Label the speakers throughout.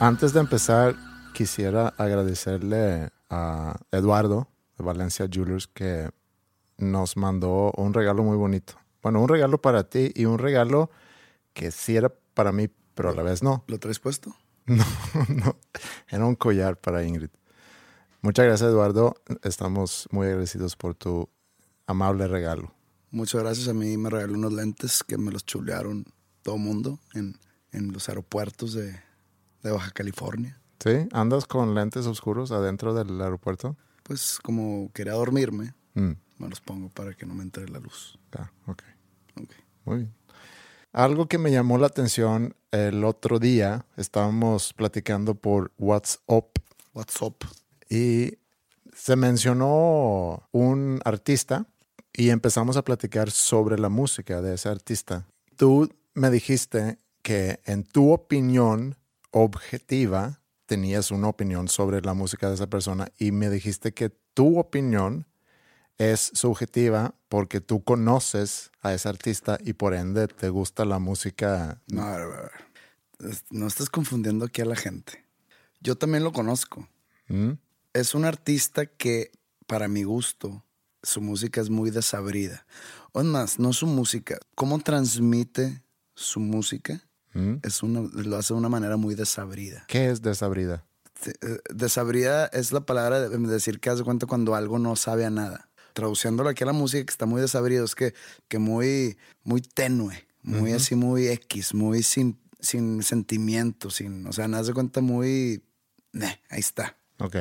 Speaker 1: Antes de empezar, quisiera agradecerle a Eduardo de Valencia Jewelers que nos mandó un regalo muy bonito. Bueno, un regalo para ti y un regalo que sí era para mí, pero a la vez no.
Speaker 2: ¿Lo traes puesto?
Speaker 1: No, no. Era un collar para Ingrid. Muchas gracias, Eduardo. Estamos muy agradecidos por tu amable regalo.
Speaker 2: Muchas gracias. A mí me regaló unos lentes que me los chulearon todo el mundo en, en los aeropuertos de, de Baja California.
Speaker 1: ¿Sí? ¿Andas con lentes oscuros adentro del aeropuerto?
Speaker 2: Pues como quería dormirme,
Speaker 1: Mm.
Speaker 2: me los pongo para que no me entre la luz.
Speaker 1: Ah, ok. Muy bien. Algo que me llamó la atención el otro día, estábamos platicando por WhatsApp
Speaker 2: What's up?
Speaker 1: y se mencionó un artista y empezamos a platicar sobre la música de ese artista. Tú me dijiste que en tu opinión objetiva tenías una opinión sobre la música de esa persona y me dijiste que tu opinión es subjetiva porque tú conoces a ese artista y por ende te gusta la música.
Speaker 2: No, a ver, a ver. Es- no estás confundiendo aquí a la gente. Yo también lo conozco.
Speaker 1: ¿Mm?
Speaker 2: Es un artista que, para mi gusto, su música es muy desabrida. O es más, no su música. ¿Cómo transmite su música?
Speaker 1: ¿Mm?
Speaker 2: Es una, lo hace de una manera muy desabrida.
Speaker 1: ¿Qué es desabrida?
Speaker 2: Eh, Desabrida es la palabra de decir que haz de cuenta cuando algo no sabe a nada. Traduciéndolo aquí a la música que está muy desabrido, es que, que muy, muy tenue, muy así, muy X, muy sin, sin sentimiento, sin, o sea, haz de cuenta muy, "Neh, ahí está.
Speaker 1: Ok.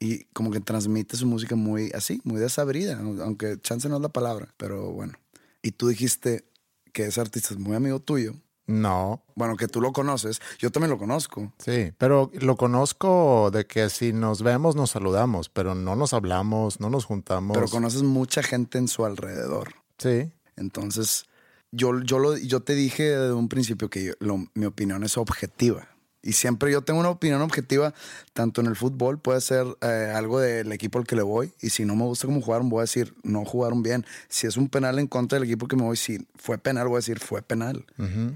Speaker 2: Y como que transmite su música muy así, muy desabrida, aunque chance no es la palabra, pero bueno. Y tú dijiste que ese artista es muy amigo tuyo.
Speaker 1: No,
Speaker 2: Bueno, que tú lo conoces. Yo también lo conozco.
Speaker 1: sí, pero lo conozco de que si nos vemos nos saludamos, pero no nos hablamos, no nos juntamos.
Speaker 2: Pero conoces mucha gente en su alrededor.
Speaker 1: Sí,
Speaker 2: Entonces, yo, yo, lo, yo te dije desde un principio que yo- lo- mi opinión es objetiva. Y siempre yo tengo una opinión objetiva, tanto en el fútbol, puede ser eh, algo del equipo al que le voy. Y si no me gusta cómo jugaron, voy a decir, no jugaron bien. Si es un penal en contra del equipo que me voy, si fue penal, voy a decir, fue penal.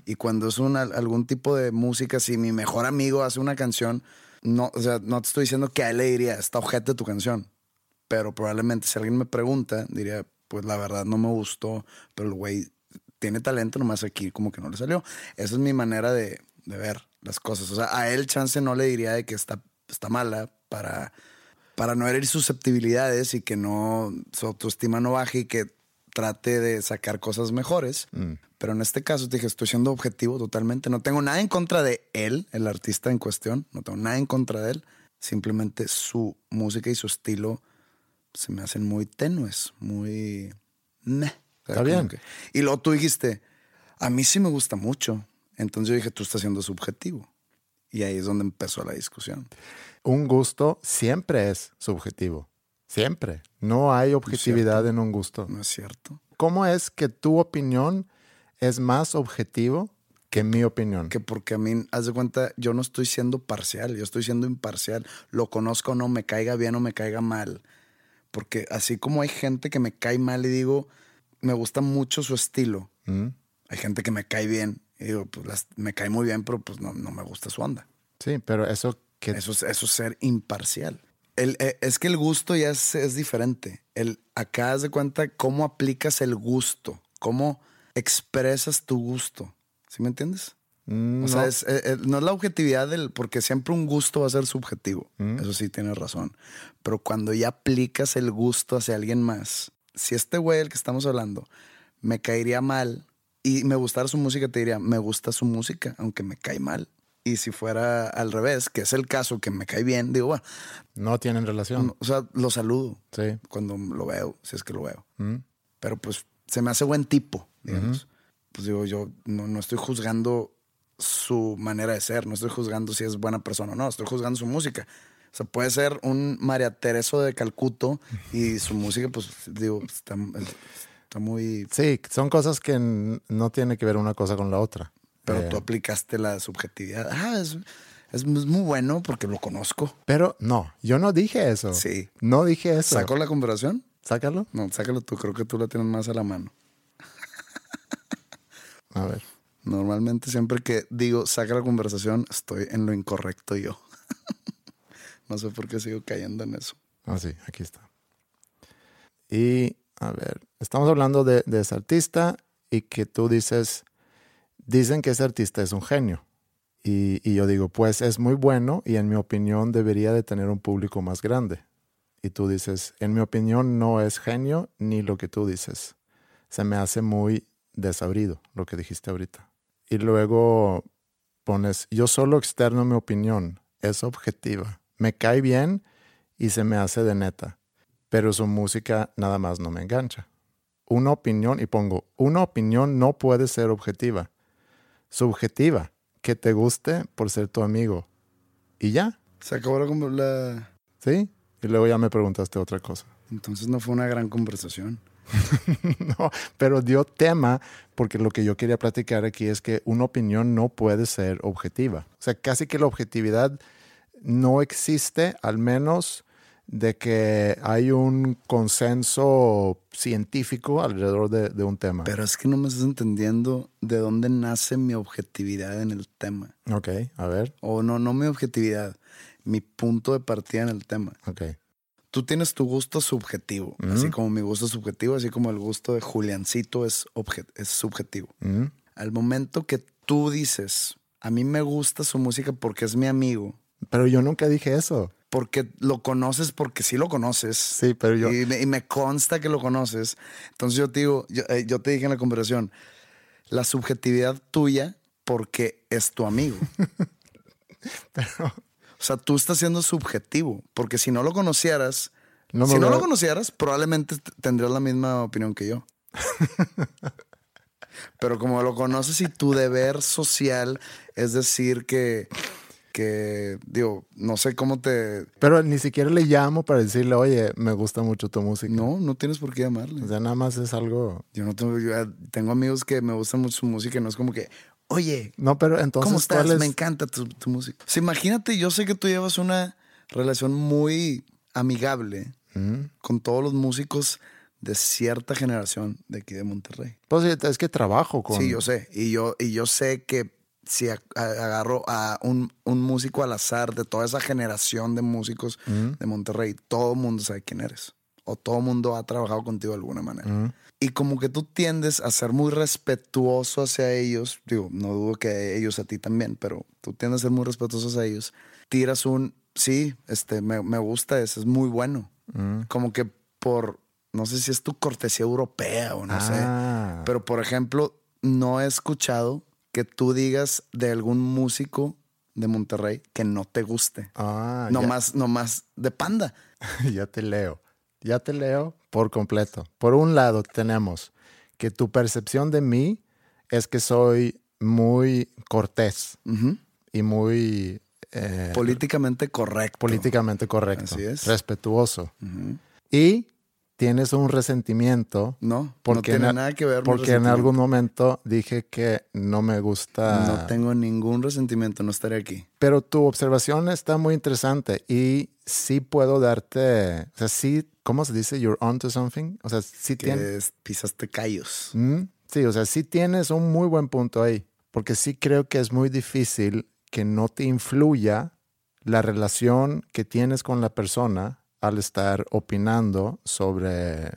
Speaker 2: Y cuando es una, algún tipo de música, si mi mejor amigo hace una canción, no, o sea, no te estoy diciendo que a él le diría, está ojete tu canción pero probablemente si alguien me pregunta, diría, pues la verdad no me gustó, pero el güey tiene talento, nomás aquí como que no le salió. Esa es mi manera de, de ver las cosas. O sea, a él chance no le diría de que está, está mala para, para no herir susceptibilidades y que no su autoestima no baje y que trate de sacar cosas mejores. Pero en este caso te dije, estoy siendo objetivo totalmente. No tengo nada en contra de él, el artista en cuestión. No tengo nada en contra de él. Simplemente su música y su estilo se me hacen muy tenues, muy... meh.
Speaker 1: Está bien.
Speaker 2: que- Y luego tú dijiste, a mí sí me gusta mucho. Entonces yo dije, tú estás siendo subjetivo. Y ahí es donde empezó la discusión.
Speaker 1: un gusto siempre es subjetivo. Siempre. No hay objetividad en un gusto.
Speaker 2: ¿No es cierto?
Speaker 1: ¿Cómo es que tu opinión es más objetivo que mi opinión?
Speaker 2: Que porque a mí, haz de cuenta, yo no estoy siendo parcial, yo estoy siendo imparcial. Lo conozco o no, me caiga bien o me caiga mal. Porque así como hay gente que me cae mal y digo, me gusta mucho su estilo.
Speaker 1: Mm.
Speaker 2: Hay gente que me cae bien. Y digo, pues las- me cae muy bien, pero pues no, no me gusta su onda.
Speaker 1: Sí, pero eso que...
Speaker 2: Eso es, eso es ser imparcial. El, eh, es que el gusto ya es, es diferente. El, acá haz de cuenta cómo aplicas el gusto, cómo expresas tu gusto. ¿Sí me entiendes?
Speaker 1: Mm,
Speaker 2: O sea,
Speaker 1: no.
Speaker 2: es, eh, eh, no es la objetividad del, porque siempre un gusto va a ser subjetivo. Eso sí tienes razón. Pero cuando ya aplicas el gusto hacia alguien más, si este güey el que estamos hablando me caería mal y me gustara su música, te diría, me gusta su música, aunque me cae mal. Y si fuera al revés, que es el caso, que me cae bien, digo, bueno,
Speaker 1: No tienen relación.
Speaker 2: o sea, lo saludo
Speaker 1: Sí.
Speaker 2: cuando lo veo, si es que lo veo.
Speaker 1: Mm.
Speaker 2: Pero pues se me hace buen tipo, digamos. Pues digo, yo no, no estoy juzgando su manera de ser, no estoy juzgando si es buena persona o no, estoy juzgando su música. O sea, puede ser un María Tereso de Calcuto y su música, pues digo, está, está muy...
Speaker 1: Sí, son cosas que no tiene que ver una cosa con la otra.
Speaker 2: Pero
Speaker 1: Eh,
Speaker 2: tú aplicaste la subjetividad. Ah, es, es muy bueno porque lo conozco.
Speaker 1: Pero no, yo no dije eso.
Speaker 2: Sí.
Speaker 1: No dije eso.
Speaker 2: ¿Sacó la conversación?
Speaker 1: Sácalo.
Speaker 2: No, sácalo tú, creo que tú la tienes más a la mano.
Speaker 1: A ver.
Speaker 2: Normalmente siempre que digo saca la conversación, estoy en lo incorrecto yo. no sé por qué sigo cayendo en eso.
Speaker 1: Ah, sí, aquí está. Y, a ver, estamos hablando de, de ese artista y que tú dices, dicen que ese artista es un genio. Y, yo digo, pues es muy bueno y en mi opinión debería de tener un público más grande. Y tú dices, en mi opinión no es genio ni lo que tú dices. Se me hace muy desabrido lo que dijiste ahorita. Y luego pones, yo solo externo mi opinión, es objetiva. Me cae bien y se me hace de neta, pero su música nada más no me engancha. Una opinión, y pongo, una opinión no puede ser objetiva. Subjetiva, que te guste por ser tu amigo. Y ya,
Speaker 2: Se acabó la,
Speaker 1: ¿sí? Y luego ya me preguntaste otra cosa.
Speaker 2: Entonces no fue una gran conversación.
Speaker 1: no, pero dio tema porque lo que yo quería platicar aquí es que una opinión no puede ser objetiva. O sea, casi que la objetividad no existe, al menos de que hay un consenso científico alrededor de, de un tema.
Speaker 2: Pero es que no me estás entendiendo de dónde nace mi objetividad en el tema.
Speaker 1: ok, a ver,
Speaker 2: O no, no mi objetividad, mi punto de partida en el tema.
Speaker 1: ok.
Speaker 2: Tú tienes tu gusto subjetivo, así como mi gusto subjetivo, así como el gusto de Juliancito es, es subjetivo.
Speaker 1: Mm,
Speaker 2: Al momento que tú dices, a mí me gusta su música porque es mi amigo,
Speaker 1: Pero yo nunca dije eso.
Speaker 2: Porque lo conoces, porque sí lo conoces.
Speaker 1: Sí, pero yo...
Speaker 2: Y, me, y me consta que lo conoces. Entonces yo te digo, yo, eh, yo te dije en la conversación, la subjetividad tuya porque es tu amigo. O sea, tú estás siendo subjetivo, porque si no lo conocieras,
Speaker 1: No
Speaker 2: si no lo conocieras, probablemente tendrías la misma opinión que yo. Pero como lo conoces y tu deber social es decir que, que, digo, no sé cómo te...
Speaker 1: Pero ni siquiera le llamo para decirle, oye, me gusta mucho tu música.
Speaker 2: No, no tienes por qué llamarle.
Speaker 1: O sea, nada más es algo...
Speaker 2: Yo no tengo, yo, eh, tengo amigos que me gustan mucho su música y no es como que, oye,
Speaker 1: No, pero entonces...
Speaker 2: ¿cómo estás?
Speaker 1: ¿cuál es-
Speaker 2: Me encanta tu, tu música. O sea, imagínate, yo sé que tú llevas una relación muy amigable
Speaker 1: Mm.
Speaker 2: con todos los músicos de cierta generación de aquí de Monterrey.
Speaker 1: Pues es que trabajo con...
Speaker 2: Sí, yo sé. Y yo, y yo sé que si a- a- agarro a un, un músico al azar de toda esa generación de músicos de Monterrey, todo el mundo sabe quién eres. O todo el mundo ha trabajado contigo de alguna manera. Y como que tú tiendes a ser muy respetuoso hacia ellos, digo, no dudo que ellos a ti también, pero tú tiendes a ser muy respetuoso hacia ellos. Tiras un, sí, este, me, me gusta ese, es muy bueno. Como que por, no sé si es tu cortesía europea o no sé.
Speaker 1: Ah.
Speaker 2: Pero por ejemplo, no he escuchado que tú digas de algún músico de Monterrey que no te guste.
Speaker 1: Ah,
Speaker 2: no
Speaker 1: ya-
Speaker 2: más, no más de panda.
Speaker 1: ya te leo. Ya te leo por completo. Por un lado tenemos que tu percepción de mí es que soy muy cortés y muy eh,
Speaker 2: Políticamente correcto.
Speaker 1: políticamente correcto,
Speaker 2: Así es.
Speaker 1: respetuoso. Y tienes un resentimiento
Speaker 2: No,
Speaker 1: porque
Speaker 2: no tiene
Speaker 1: en,
Speaker 2: nada que ver. mi
Speaker 1: porque en
Speaker 2: resentimiento.
Speaker 1: algún momento dije que no me gusta.
Speaker 2: No tengo ningún resentimiento, no estaré aquí.
Speaker 1: Pero tu observación está muy interesante y sí puedo darte, o sea, sí ¿cómo se dice? You're onto something. O sea, sí tienes...
Speaker 2: es- pisaste callos.
Speaker 1: Mm, Sí, o sea, sí tienes un muy buen punto ahí, porque sí creo que es muy difícil que no te influya la relación que tienes con la persona al estar opinando sobre,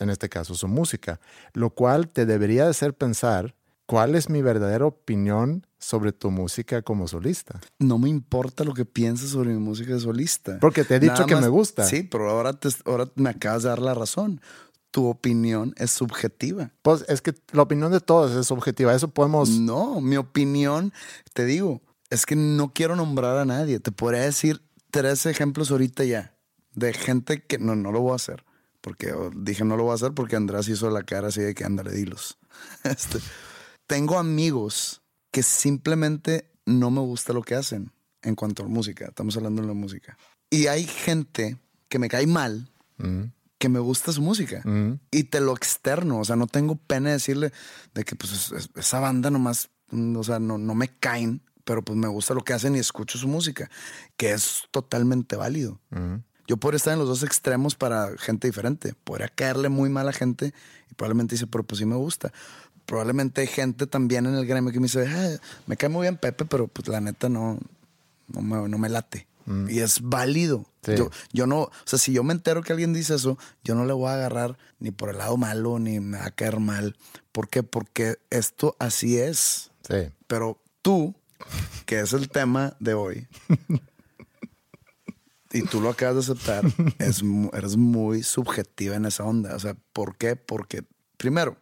Speaker 1: en este caso, su música, lo cual te debería hacer pensar cuál es mi verdadera opinión sobre tu música como solista.
Speaker 2: No me importa lo que pienses sobre mi música de solista.
Speaker 1: Porque te he dicho
Speaker 2: Nada
Speaker 1: que
Speaker 2: más-
Speaker 1: me gusta.
Speaker 2: Sí, pero ahora, te- ahora me acabas de dar la razón. Tu opinión es subjetiva.
Speaker 1: Pues es que la opinión de todos es objetiva, eso podemos...
Speaker 2: No, mi opinión, te digo, es que no quiero nombrar a nadie. Te podría decir tres ejemplos ahorita ya de gente que no, no lo voy a hacer. Porque oh, dije no lo voy a hacer porque Andrés hizo la cara así de que ándale, dilos. Este, tengo amigos que simplemente no me gusta lo que hacen en cuanto a música. Estamos hablando de la música. Y hay gente que me cae mal que me gusta su música y te lo externo. O sea, no tengo pena de decirle de que pues es- es- esa banda nomás, mm, o sea, no, no me caen, pero pues me gusta lo que hacen y escucho su música, que es totalmente válido. Yo podría estar en los dos extremos para gente diferente. Podría caerle muy mal a gente y probablemente dice, pero pues sí me gusta. Probablemente hay gente también en el gremio que me dice, "Ah, me cae muy bien Pepe, pero pues la neta no, no, me, no me late. Y es válido.
Speaker 1: Sí.
Speaker 2: Yo, yo no, o sea, si yo me entero que alguien dice eso, yo no le voy a agarrar ni por el lado malo, ni me va a caer mal. ¿Por qué? Porque esto así es.
Speaker 1: Sí.
Speaker 2: Pero tú, que es el tema de hoy, y tú lo acabas de aceptar, es, eres muy subjetiva en esa onda. O sea, ¿por qué? Porque, primero,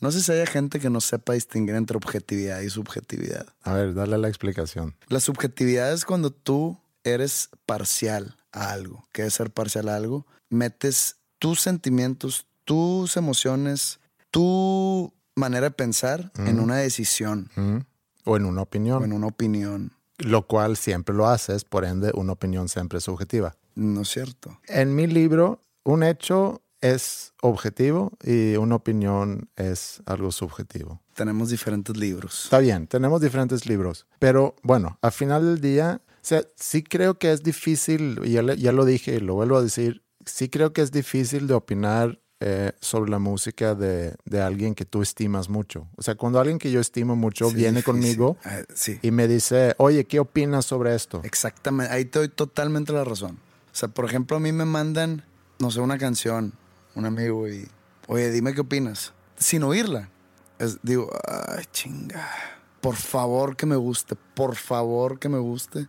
Speaker 2: no sé si haya gente que no sepa distinguir entre objetividad y subjetividad.
Speaker 1: A ver, dale la explicación.
Speaker 2: La subjetividad es cuando tú eres parcial a algo. ¿Qué es ser parcial a algo? Metes tus sentimientos, tus emociones, tu manera de pensar en una decisión
Speaker 1: Mm. O en una opinión.
Speaker 2: o en una opinión.
Speaker 1: Lo cual siempre lo haces, por ende una opinión siempre es subjetiva.
Speaker 2: No es cierto.
Speaker 1: En mi libro, un hecho es objetivo y una opinión es algo subjetivo.
Speaker 2: Tenemos diferentes libros.
Speaker 1: Está bien, tenemos diferentes libros, pero bueno, al final del día, o sea, sí creo que es difícil, ya, le- ya lo dije y lo vuelvo a decir, sí creo que es difícil de opinar eh, sobre la música de, de alguien que tú estimas mucho. O sea, cuando alguien que yo estimo mucho
Speaker 2: Sí,
Speaker 1: viene conmigo
Speaker 2: Ah, sí,
Speaker 1: y me dice, oye, ¿qué opinas sobre esto?
Speaker 2: exactamente. Ahí te doy totalmente la razón. O sea, por ejemplo, a mí me mandan, no sé, una canción, un amigo, y, oye, dime qué opinas. Sin oírla. Es- digo, ay, chinga. Por favor que me guste, por favor que me guste.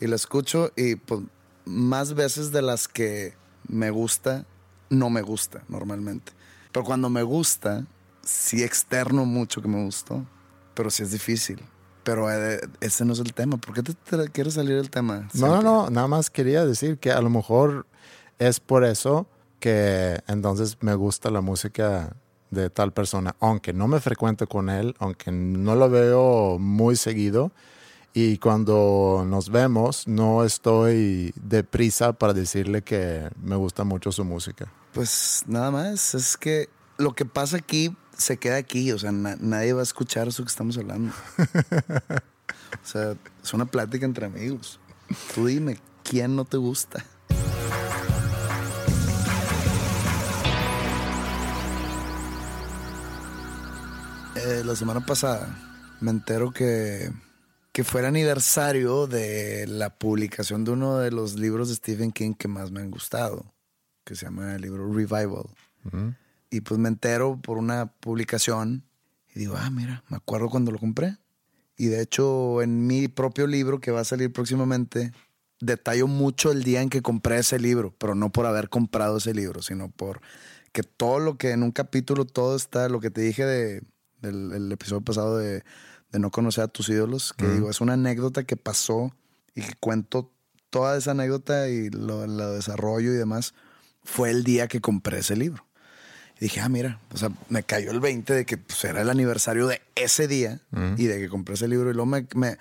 Speaker 2: Y la escucho y pues más veces de las que me gusta, no me gusta normalmente. Pero cuando me gusta, sí externo mucho que me gustó. Pero sí es difícil. Pero eh, ese no es el tema. ¿Por qué te, te quieres salir del tema?
Speaker 1: No, no,
Speaker 2: siempre?
Speaker 1: no, nada más quería decir que a lo mejor es por eso que entonces me gusta la música de tal persona, aunque no me frecuento con él, aunque no lo veo muy seguido. Y cuando nos vemos, no estoy deprisa para decirle que me gusta mucho su música.
Speaker 2: Pues nada más. Es que lo que pasa aquí se queda aquí. O sea, na- nadie va a escuchar eso que estamos hablando. o sea, es una plática entre amigos. Tú dime, ¿quién no te gusta? Eh, la semana pasada me entero que, que fue el aniversario de la publicación de uno de los libros de Stephen King que más me han gustado, que se llama el libro Revival. Y pues me entero por una publicación y digo, ah, mira, me acuerdo cuando lo compré. Y de hecho, en mi propio libro que va a salir próximamente, detallo mucho el día en que compré ese libro, pero no por haber comprado ese libro, sino por que todo lo que en un capítulo, todo está, lo que te dije de, del el episodio pasado de, de no conocer a tus ídolos, que digo, es una anécdota que pasó y que cuento toda esa anécdota y lo, lo desarrollo y demás, fue el día que compré ese libro. Y dije, ah, mira, o sea, me cayó el 20 de que pues, era el aniversario de ese día y de que compré ese libro. Y luego me, me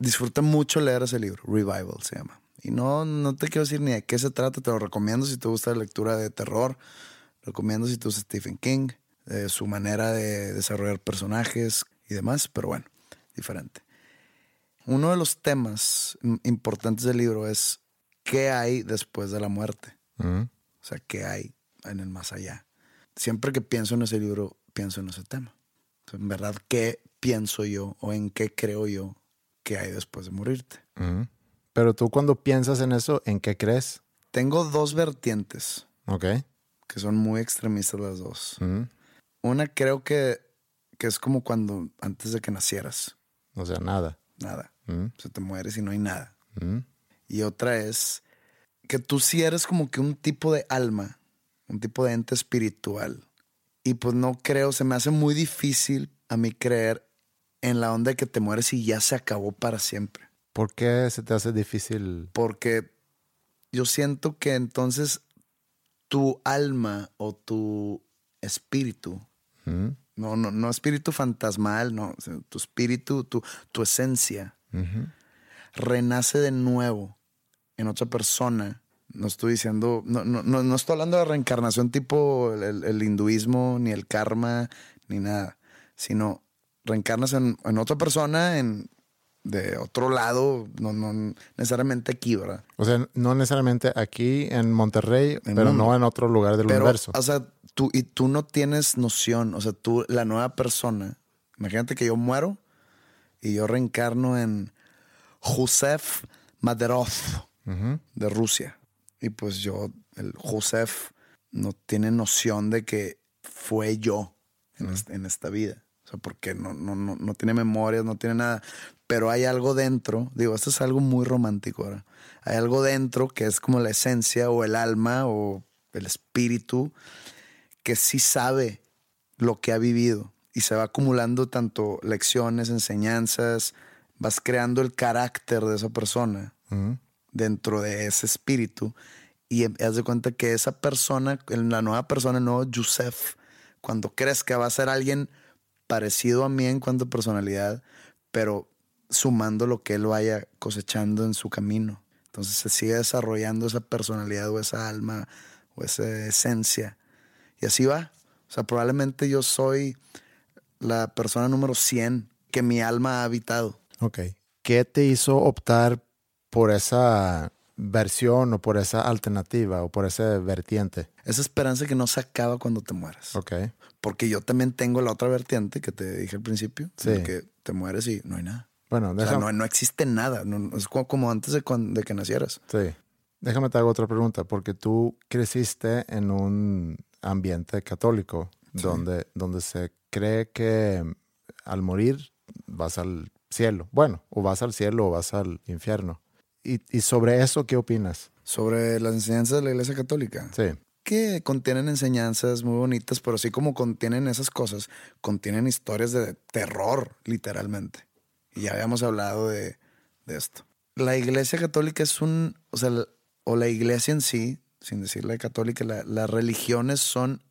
Speaker 2: disfruté mucho leer ese libro, Revival se llama. Y no, no te quiero decir ni de qué se trata, te lo recomiendo si te gusta la lectura de terror. Recomiendo si te gusta Stephen King, eh, su manera de desarrollar personajes y demás, pero bueno, diferente. Uno de los temas importantes del libro es qué hay después de la muerte. O sea, ¿qué hay en el más allá? Siempre que pienso en ese libro, pienso en ese tema. En verdad, ¿qué pienso yo o en qué creo yo que hay después de morirte?
Speaker 1: Pero tú cuando piensas en eso, ¿en qué crees?
Speaker 2: Tengo dos vertientes
Speaker 1: Ok.
Speaker 2: que son muy extremistas las dos. Una creo que, que es como cuando antes de que nacieras,
Speaker 1: O sea, nada.
Speaker 2: nada.
Speaker 1: Ujú.
Speaker 2: Se te mueres y no hay nada.
Speaker 1: Ujú.
Speaker 2: Y otra es que tú sí eres como que un tipo de alma, un tipo de ente espiritual. Y pues no creo, se me hace muy difícil a mí creer en la onda de que te mueres y ya se acabó para siempre.
Speaker 1: ¿Por qué se te hace difícil?
Speaker 2: Porque yo siento que entonces tu alma o tu espíritu,
Speaker 1: Ujú.
Speaker 2: No, no, no espíritu fantasmal, no, tu espíritu, tu, tu esencia, renace de nuevo en otra persona. No estoy diciendo, no, no, no, no estoy hablando de reencarnación tipo el, el- el hinduismo, ni el karma, ni nada, sino reencarnas en, en otra persona, en, de otro lado, no, no necesariamente aquí, ¿verdad?
Speaker 1: O sea, no necesariamente aquí en Monterrey,
Speaker 2: En
Speaker 1: pero
Speaker 2: mundo.
Speaker 1: no en otro lugar del
Speaker 2: Pero,
Speaker 1: universo.
Speaker 2: o sea, tú, y tú no tienes noción, o sea, tú, la nueva persona, imagínate que yo muero y yo reencarno en Josef Maderov de Rusia. Y pues yo, el Josef, no tiene noción de que fue yo en, este- en esta vida. O sea, porque no, no, no, no tiene memorias, no tiene nada. Pero hay algo dentro, digo, esto es algo muy romántico ahora. Hay algo dentro que es como la esencia o el alma o el espíritu que sí sabe lo que ha vivido y se va acumulando tanto lecciones, enseñanzas, vas creando el carácter de esa persona dentro de ese espíritu y em- haz de cuenta que esa persona, la nueva persona, el nuevo Yusef, cuando crees que va a ser alguien parecido a mí en cuanto a personalidad, pero sumando lo que él vaya cosechando en su camino. Entonces se sigue desarrollando esa personalidad o esa alma o esa esencia. Y así va. O sea, probablemente yo soy la persona número 100 que mi alma ha habitado.
Speaker 1: Ok. ¿Qué te hizo optar por esa versión o por esa alternativa o por esa vertiente?
Speaker 2: Esa esperanza que no se acaba cuando te mueres.
Speaker 1: Ok.
Speaker 2: Porque yo también tengo la otra vertiente que te dije al principio,
Speaker 1: Sí.
Speaker 2: que te mueres y no hay nada.
Speaker 1: Bueno,
Speaker 2: O sea,
Speaker 1: déjame,
Speaker 2: no, no existe nada. no- es como, antes de, cuan- de que nacieras.
Speaker 1: sí. déjame te hago otra pregunta, porque tú creciste en un ambiente católico donde, donde se cree que al morir vas al cielo. Bueno, o vas al cielo o vas al infierno. ¿Y, y sobre eso qué opinas?
Speaker 2: Sobre las enseñanzas de la Iglesia Católica.
Speaker 1: Sí.
Speaker 2: Que contienen enseñanzas muy bonitas, pero así como contienen esas cosas, contienen historias de terror, literalmente. Y ya habíamos hablado de, de esto. La Iglesia Católica es un, o sea, o la Iglesia en sí, sin decirle católica, la- las religiones son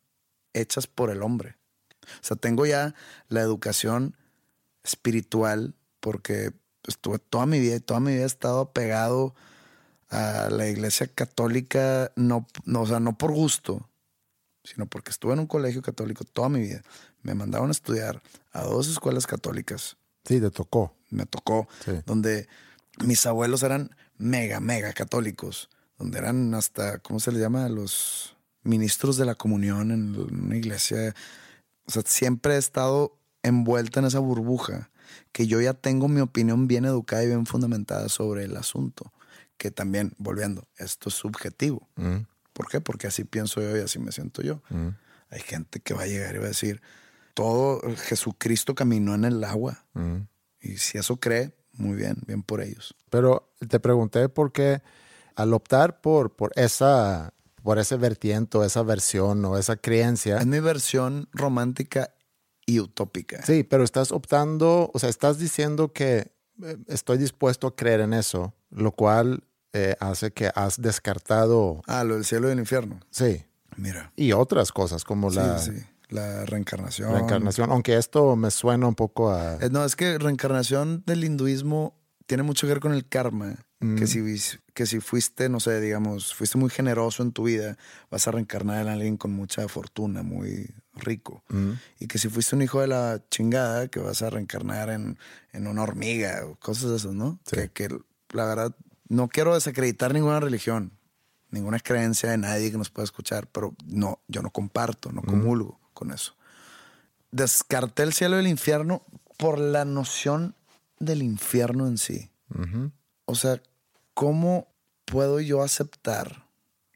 Speaker 2: hechas por el hombre. O sea, tengo ya la educación espiritual porque estuve toda mi vida y toda mi vida he estado apegado a la iglesia católica, no, no, o sea, no por gusto, sino porque estuve en un colegio católico toda mi vida. Me mandaron a estudiar a dos escuelas católicas,
Speaker 1: Sí, te tocó.
Speaker 2: me tocó,
Speaker 1: Sí.
Speaker 2: donde mis abuelos eran mega, mega católicos, donde eran hasta, ¿cómo se les llama? Los ministros de la comunión en una iglesia. O sea, siempre he estado envuelta en esa burbuja, que yo ya tengo mi opinión bien educada y bien fundamentada sobre el asunto, que también, volviendo, esto es subjetivo.
Speaker 1: Mm,
Speaker 2: ¿Por qué? Porque así pienso yo y así me siento yo.
Speaker 1: mm.
Speaker 2: Hay gente que va a llegar y va a decir, todo Jesucristo caminó en el agua.
Speaker 1: Mm.
Speaker 2: Y si eso cree, muy bien, bien por ellos.
Speaker 1: Pero te pregunté por qué al optar por, por esa por ese vertiente o esa versión o esa creencia.
Speaker 2: Es mi versión romántica y utópica.
Speaker 1: Sí, pero estás optando, o sea, estás diciendo que eh, estoy dispuesto a creer en eso, lo cual eh, hace que has descartado,
Speaker 2: Ah, lo del cielo y el infierno.
Speaker 1: sí,
Speaker 2: Mira.
Speaker 1: y otras cosas como la
Speaker 2: sí, sí. La reencarnación.
Speaker 1: reencarnación, aunque esto me suena un poco a...
Speaker 2: Eh, No, es que reencarnación del hinduismo tiene mucho que ver con el karma.
Speaker 1: Mm.
Speaker 2: Que, si, que si fuiste, no sé, digamos, fuiste muy generoso en tu vida, vas a reencarnar en alguien con mucha fortuna, muy rico.
Speaker 1: Mm,
Speaker 2: Y que si fuiste un hijo de la chingada, que vas a reencarnar en, en una hormiga o cosas de esas, ¿no?
Speaker 1: Sí.
Speaker 2: Que, que la verdad, no quiero desacreditar ninguna religión, ninguna creencia de nadie que nos pueda escuchar, pero no, yo no comparto, no comulgo con eso. Descarté el cielo y el infierno por la noción del infierno en sí. O sea, ¿cómo puedo yo aceptar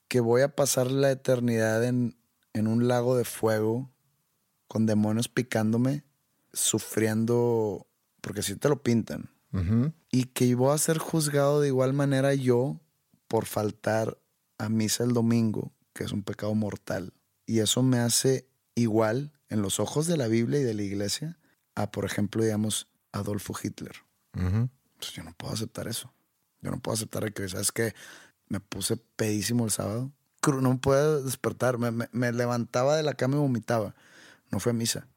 Speaker 2: que voy a pasar la eternidad en, en un lago de fuego con demonios picándome, sufriendo, porque así te lo pintan, y que voy a ser juzgado de igual manera yo por faltar a misa el domingo, que es un pecado mortal. Y eso me hace igual en los ojos de la Biblia y de la iglesia a, por ejemplo, digamos, Adolfo Hitler. Pues yo no puedo aceptar eso. Yo no puedo aceptar que, ¿sabes que Me puse pedísimo el sábado. No puedo despertar. Me, me, levantaba de la cama y vomitaba. No fue a misa.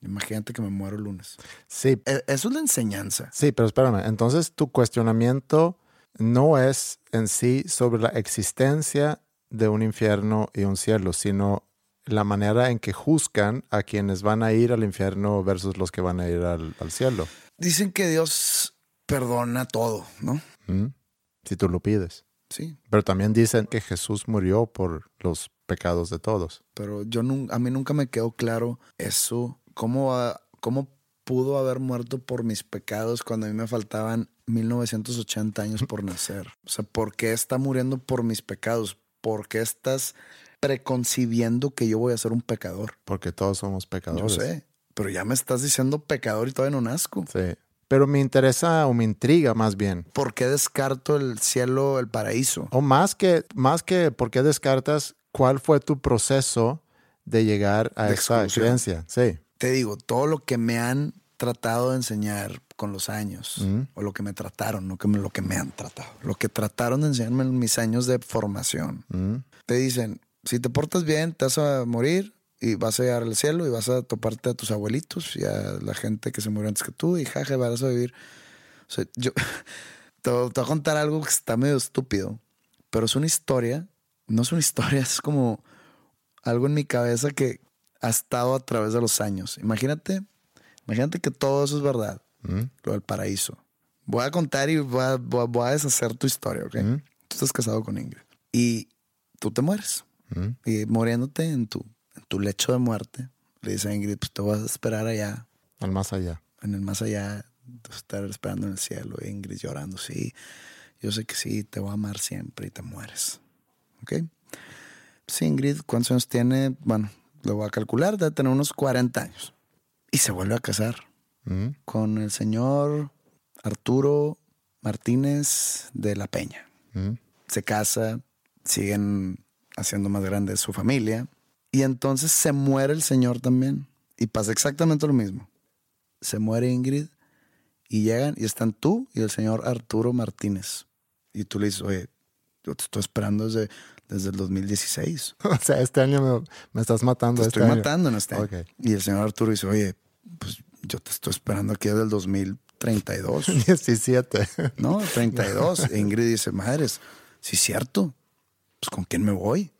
Speaker 2: Imagínate que me muero el lunes.
Speaker 1: Sí.
Speaker 2: E, eso es la enseñanza.
Speaker 1: Sí, pero espérame. Entonces, tu cuestionamiento no es en sí sobre la existencia de un infierno y un cielo, sino la manera en que juzgan a quienes van a ir al infierno versus los que van a ir al, cielo.
Speaker 2: Dicen que Dios perdona todo, ¿no?
Speaker 1: Si tú lo pides.
Speaker 2: Sí.
Speaker 1: Pero también dicen que Jesús murió por los pecados de todos.
Speaker 2: Pero yo a mí nunca me quedó claro eso, cómo, cómo pudo haber muerto por mis pecados cuando a mí me faltaban 1980 años por nacer. O sea, ¿por qué está muriendo por mis pecados? ¿Por qué estás preconcibiendo que yo voy a ser un pecador?
Speaker 1: Porque todos somos pecadores.
Speaker 2: Yo sé, pero ya me estás diciendo pecador y todavía no nazco.
Speaker 1: Sí. Pero me interesa o me intriga más bien.
Speaker 2: ¿Por qué descarto el cielo, el paraíso?
Speaker 1: O más que, más que por qué descartas, ¿cuál fue tu proceso de llegar a esa creencia? Sí.
Speaker 2: Te digo, todo lo que me han tratado de enseñar con los años, o lo que me trataron, no que me, lo que me han tratado, lo que trataron de enseñarme en mis años de formación. Te dicen, si te portas bien, te vas a morir y vas a llegar al cielo y vas a toparte a tus abuelitos y a la gente que se murió antes que tú y jaja, vas a vivir. O sea, yo te, voy a contar algo que está medio estúpido, pero es una historia, no es una historia, es como algo en mi cabeza que ha estado a través de los años. Imagínate Imagínate que todo eso es verdad. Mm. Lo del paraíso. Voy a contar y voy a, deshacer tu historia, ¿ok? Mm. Tú estás casado con Ingrid y tú te mueres. Mm. Y muriéndote en tu, en tu lecho de muerte, le dice a Ingrid, pues te vas a esperar allá.
Speaker 1: Al más allá.
Speaker 2: En el más allá, estar esperando en el cielo. Ingrid llorando, sí. Yo sé que sí, te voy a amar siempre y te mueres. ¿Ok? Sí, Ingrid, ¿cuántos años tiene? Bueno, lo voy a calcular, debe tener unos 40 años y se vuelve a casar mm. con el señor Arturo Martínez de la Peña. Mm. Se casa, siguen haciendo más grande su familia y entonces se muere el señor también y pasa exactamente lo mismo. Se muere Ingrid y llegan y están tú y el señor Arturo Martínez. Y tú le dices, oye, yo te estoy esperando desde, desde el 2016.
Speaker 1: o sea, este año me, estás matando.
Speaker 2: Te
Speaker 1: este
Speaker 2: estoy matando en este año. Y el señor Arturo dice, oye, pues yo te estoy esperando aquí desde el 2032.
Speaker 1: 17.
Speaker 2: No, 32. E Ingrid dice, madres, sí es cierto. Pues con quién me voy.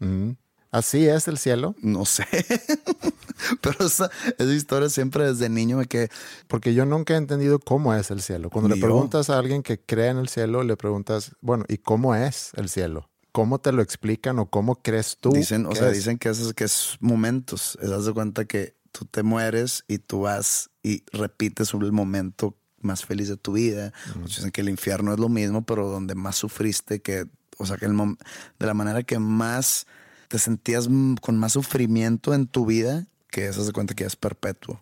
Speaker 1: ¿Así es el cielo?
Speaker 2: No sé. Pero esa, historia siempre desde niño me quedé.
Speaker 1: Porque yo nunca he entendido cómo es el cielo. Cuando le preguntas a alguien que cree en el cielo, le preguntas, bueno, ¿y cómo es el cielo? ¿Cómo te lo explican o cómo crees tú?
Speaker 2: Dicen, o sea, dicen que es, que es momentos. Te das de cuenta que tú te mueres y tú vas y repites el momento más feliz de tu vida. Dicen que el infierno es lo mismo, pero donde más sufriste, que, o sea, que el de la manera que más te sentías con más sufrimiento en tu vida, que eso se cuenta que es perpetuo.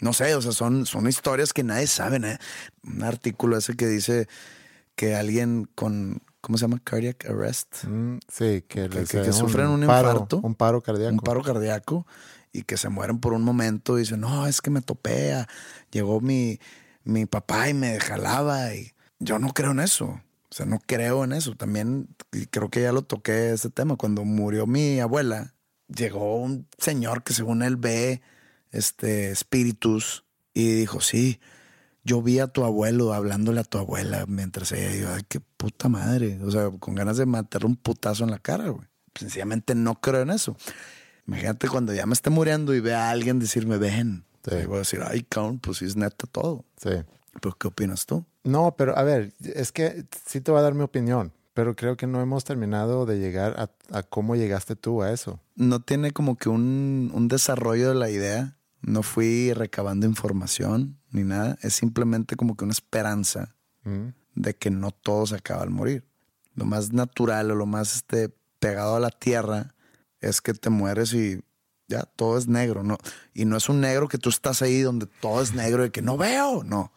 Speaker 2: No sé, o sea, son, son historias que nadie sabe. ¿eh? Un artículo ese que dice que alguien con, ¿cómo se llama? Cardiac arrest.
Speaker 1: Mm, sí, que,
Speaker 2: que, que, sufren un, infarto.
Speaker 1: Un paro cardíaco.
Speaker 2: Un paro cardíaco y que se mueren por un momento y dicen, no, es que me topea, llegó mi, mi papá y me jalaba y yo no creo en eso. O sea, no creo en eso. También creo que ya lo toqué ese tema. Cuando murió mi abuela, llegó un señor que según él ve este espíritus y dijo, sí, yo vi a tu abuelo hablándole a tu abuela mientras ella iba, ay, qué puta madre. O sea, con ganas de matarle un putazo en la cara, güey. Sencillamente no creo en eso. Imagínate cuando ya me esté muriendo y vea a alguien decirme, ven. Sí. voy a decir, ay, cabrón, pues sí es neta todo.
Speaker 1: Sí.
Speaker 2: ¿Pero qué opinas tú?
Speaker 1: No, pero a ver, es que sí te voy a dar mi opinión, Pero creo que no hemos terminado de llegar a, a cómo llegaste tú a eso.
Speaker 2: No tiene como que un, un desarrollo de la idea. No fui recabando información ni nada. Es simplemente como que una esperanza
Speaker 1: Mm.
Speaker 2: de que no todo se acaba al morir. Lo más natural o lo más este, pegado a la tierra es que te mueres y ya todo es negro. ¿no? Y no es un negro que tú estás ahí donde todo es negro y que no veo, no.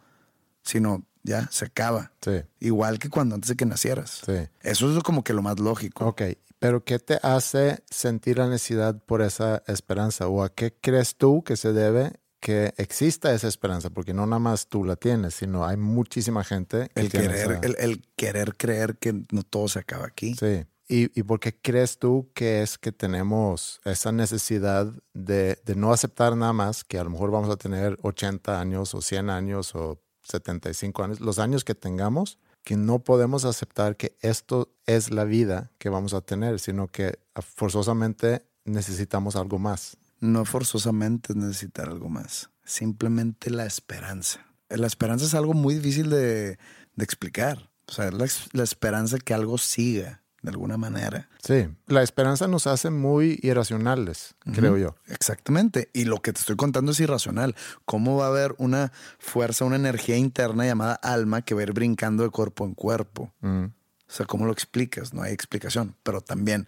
Speaker 2: Sino ya se acaba.
Speaker 1: Sí,
Speaker 2: Igual que cuando antes de que nacieras.
Speaker 1: sí.
Speaker 2: Eso es como que lo más lógico.
Speaker 1: Ok, pero ¿qué te hace sentir la necesidad por esa esperanza? ¿O a qué crees tú que se debe que exista esa esperanza? Porque no nada más tú la tienes, sino hay muchísima gente que
Speaker 2: El
Speaker 1: tiene
Speaker 2: querer,
Speaker 1: esa-
Speaker 2: el, el querer creer que no todo se acaba aquí.
Speaker 1: Sí. ¿Y, ¿Y por qué crees tú que es que tenemos esa necesidad de, de no aceptar nada más que a lo mejor vamos a tener 80 años o 100 años o 75 años, los años que tengamos, que no podemos aceptar que esto es la vida que vamos a tener, sino que forzosamente necesitamos algo más?
Speaker 2: No forzosamente es necesitar algo más. Simplemente la esperanza. La esperanza es algo muy difícil de, explicar. O sea, la, la esperanza que algo siga de alguna manera.
Speaker 1: Sí, la esperanza nos hace muy irracionales, creo yo.
Speaker 2: Exactamente. Y lo que te estoy contando es irracional. ¿Cómo va a haber una fuerza, una energía interna llamada alma que va a ir brincando de cuerpo en cuerpo?
Speaker 1: Mm,
Speaker 2: O sea, ¿cómo lo explicas? No hay explicación. Pero también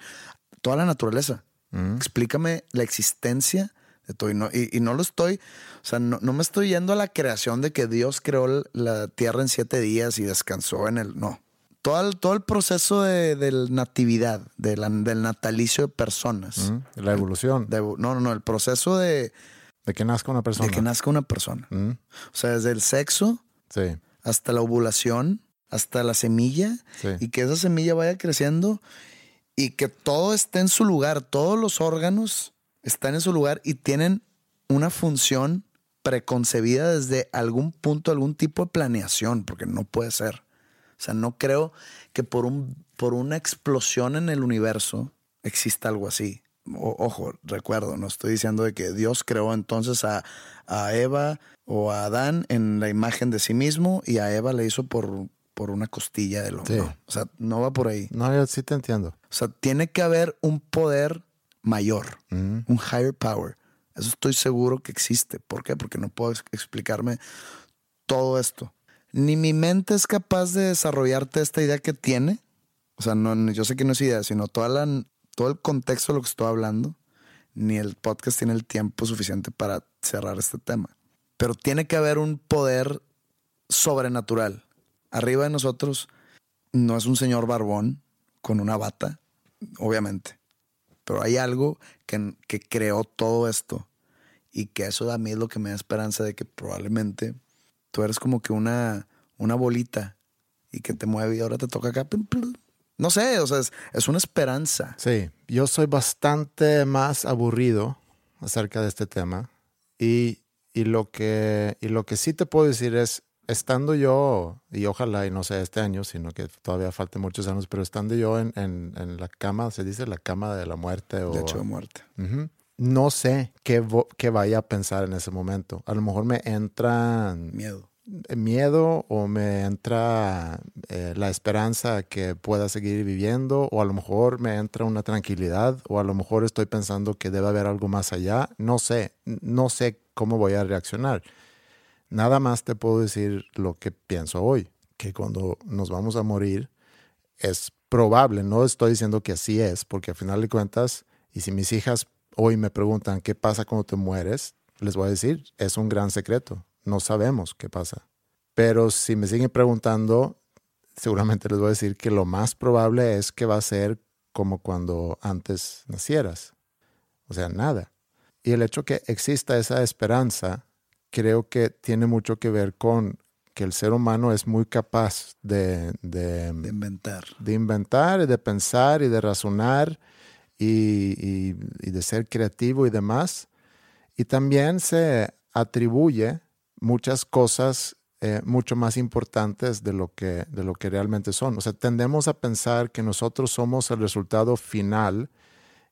Speaker 2: toda la naturaleza.
Speaker 1: mm.
Speaker 2: Explícame la existencia de todo. Y no, y, y no lo estoy, o sea, no, no me estoy yendo a la creación de que Dios creó la tierra en siete días y descansó en el. No. Todo el, todo el proceso de, del natividad, de la- del natalicio de personas.
Speaker 1: Mm, La evolución,
Speaker 2: De- no, no, no. El proceso de,
Speaker 1: de que nazca una persona.
Speaker 2: de que nazca una persona.
Speaker 1: Mm,
Speaker 2: O sea, desde el sexo
Speaker 1: Sí,
Speaker 2: hasta la ovulación, hasta la semilla,
Speaker 1: sí.
Speaker 2: y que esa semilla vaya creciendo y que todo esté en su lugar, todos los órganos están en su lugar y tienen una función preconcebida desde algún punto, algún tipo de planeación, porque no puede ser. O sea, no creo que por, un, por una explosión en el universo exista algo así. O- ojo, recuerdo, no estoy diciendo de que Dios creó entonces a, a Eva o a Adán en la imagen de sí mismo y a Eva le hizo por, por una costilla del hombre.
Speaker 1: Sí.
Speaker 2: O sea, no va por ahí.
Speaker 1: No, yo sí te entiendo.
Speaker 2: O sea, tiene que haber un poder mayor,
Speaker 1: Mm,
Speaker 2: un higher power. Eso estoy seguro que existe. ¿Por qué? Porque no puedo ex- explicarme todo esto. Ni mi mente es capaz de desarrollarte esta idea que tiene. O sea, no, yo sé que no es idea, sino toda la, todo el contexto de lo que estoy hablando. Ni el podcast tiene el tiempo suficiente para cerrar este tema. Pero tiene que haber un poder sobrenatural. Arriba de nosotros no es un señor barbón con una bata, obviamente. Pero hay algo que, que creó todo esto. Y que eso a mí es lo que me da esperanza de que probablemente tú eres como que una, una bolita y que te mueve y ahora te toca acá. No sé, o sea, es, es una esperanza.
Speaker 1: Sí, yo soy bastante más aburrido acerca de este tema y, y lo que, y lo que sí te puedo decir es, estando yo, y ojalá y no sea este año, sino que todavía falten muchos años, pero estando yo en, en- en la cama, se dice la cama de la muerte o...
Speaker 2: De hecho de muerte.
Speaker 1: Ujú. No sé qué, qué vaya a pensar en ese momento. A lo mejor me entran
Speaker 2: Miedo.
Speaker 1: miedo o me entra eh, la esperanza que pueda seguir viviendo o a lo mejor me entra una tranquilidad o a lo mejor estoy pensando que debe haber algo más allá. No sé, no sé cómo voy a reaccionar. Nada más te puedo decir lo que pienso hoy, que cuando nos vamos a morir es probable, no estoy diciendo que así es, porque al final de cuentas, y si mis hijas hoy me preguntan qué pasa cuando te mueres, les voy a decir, es un gran secreto, no sabemos qué pasa. Pero si me siguen preguntando, seguramente les voy a decir que lo más probable es que va a ser como cuando antes nacieras. O sea, nada. Y el hecho que exista esa esperanza, creo que tiene mucho que ver con que el ser humano es muy capaz de, de,
Speaker 2: De inventar.
Speaker 1: de inventar y de pensar y de razonar y, de ser creativo y demás. Y también se atribuye muchas cosas eh, mucho más importantes de lo, que, de lo que realmente son. O sea, tendemos a pensar que nosotros somos el resultado final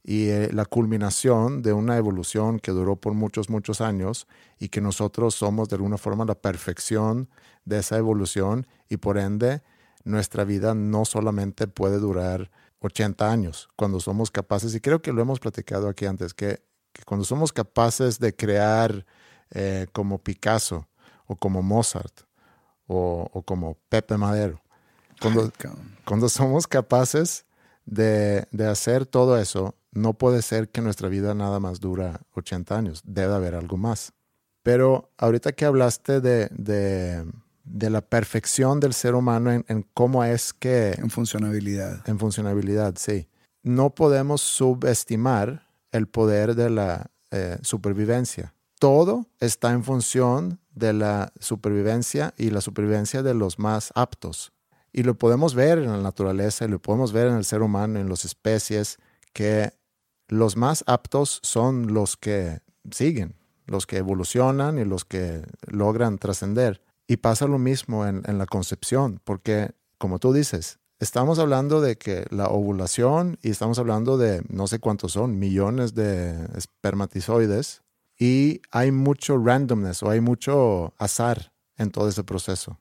Speaker 1: y eh, la culminación de una evolución que duró por muchos, muchos años y que nosotros somos de alguna forma la perfección de esa evolución y por ende nuestra vida no solamente puede durar 80 años, cuando somos capaces, y creo que lo hemos platicado aquí antes, que, cuando somos capaces de crear eh, como Picasso o como Mozart o, como Pepe Madero, cuando, cuando somos capaces de, de, hacer todo eso, no puede ser que nuestra vida nada más dura 80 años, debe haber algo más. Pero ahorita que hablaste de, de de la perfección del ser humano en, cómo es que...
Speaker 2: En funcionabilidad.
Speaker 1: En funcionabilidad, sí. No podemos subestimar el poder de la eh, supervivencia. Todo está en función de la supervivencia y la supervivencia de los más aptos. Y lo podemos ver en la naturaleza, y lo podemos ver en el ser humano, en las especies, que los más aptos son los que siguen, los que evolucionan y los que logran trascender. Y pasa lo mismo en, la concepción, porque como tú dices, estamos hablando de que la ovulación y estamos hablando de no sé cuántos son, millones de espermatozoides y hay mucho randomness o hay mucho azar en todo ese proceso.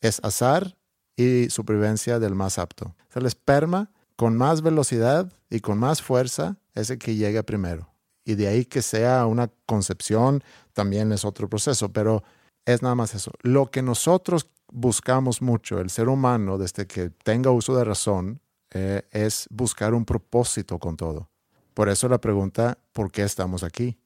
Speaker 1: Es azar y supervivencia del más apto. el esperma con más velocidad y con más fuerza es el que llega primero. Y de ahí que sea una concepción también es otro proceso, pero es nada más eso. Lo que nosotros buscamos mucho, el ser humano, desde que tenga uso de razón, eh, es buscar un propósito con todo. Por eso la pregunta, ¿por qué estamos aquí?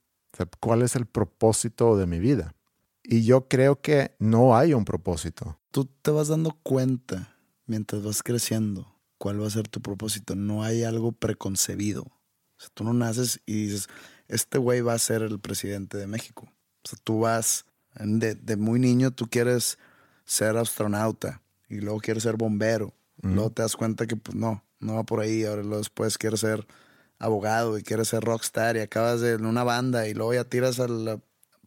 Speaker 1: ¿Cuál es el propósito de mi vida? Y yo creo que no hay un propósito.
Speaker 2: Tú te vas dando cuenta mientras vas creciendo cuál va a ser tu propósito. No hay algo preconcebido. O tú no naces y dices, este güey va a ser el presidente de México. O sea, tú vas de, muy niño tú quieres ser astronauta y luego quieres ser bombero. Luego te das cuenta que pues no, no va por ahí. Ahora luego después quieres ser abogado y quieres ser rockstar y acabas de, en una banda y luego ya tiras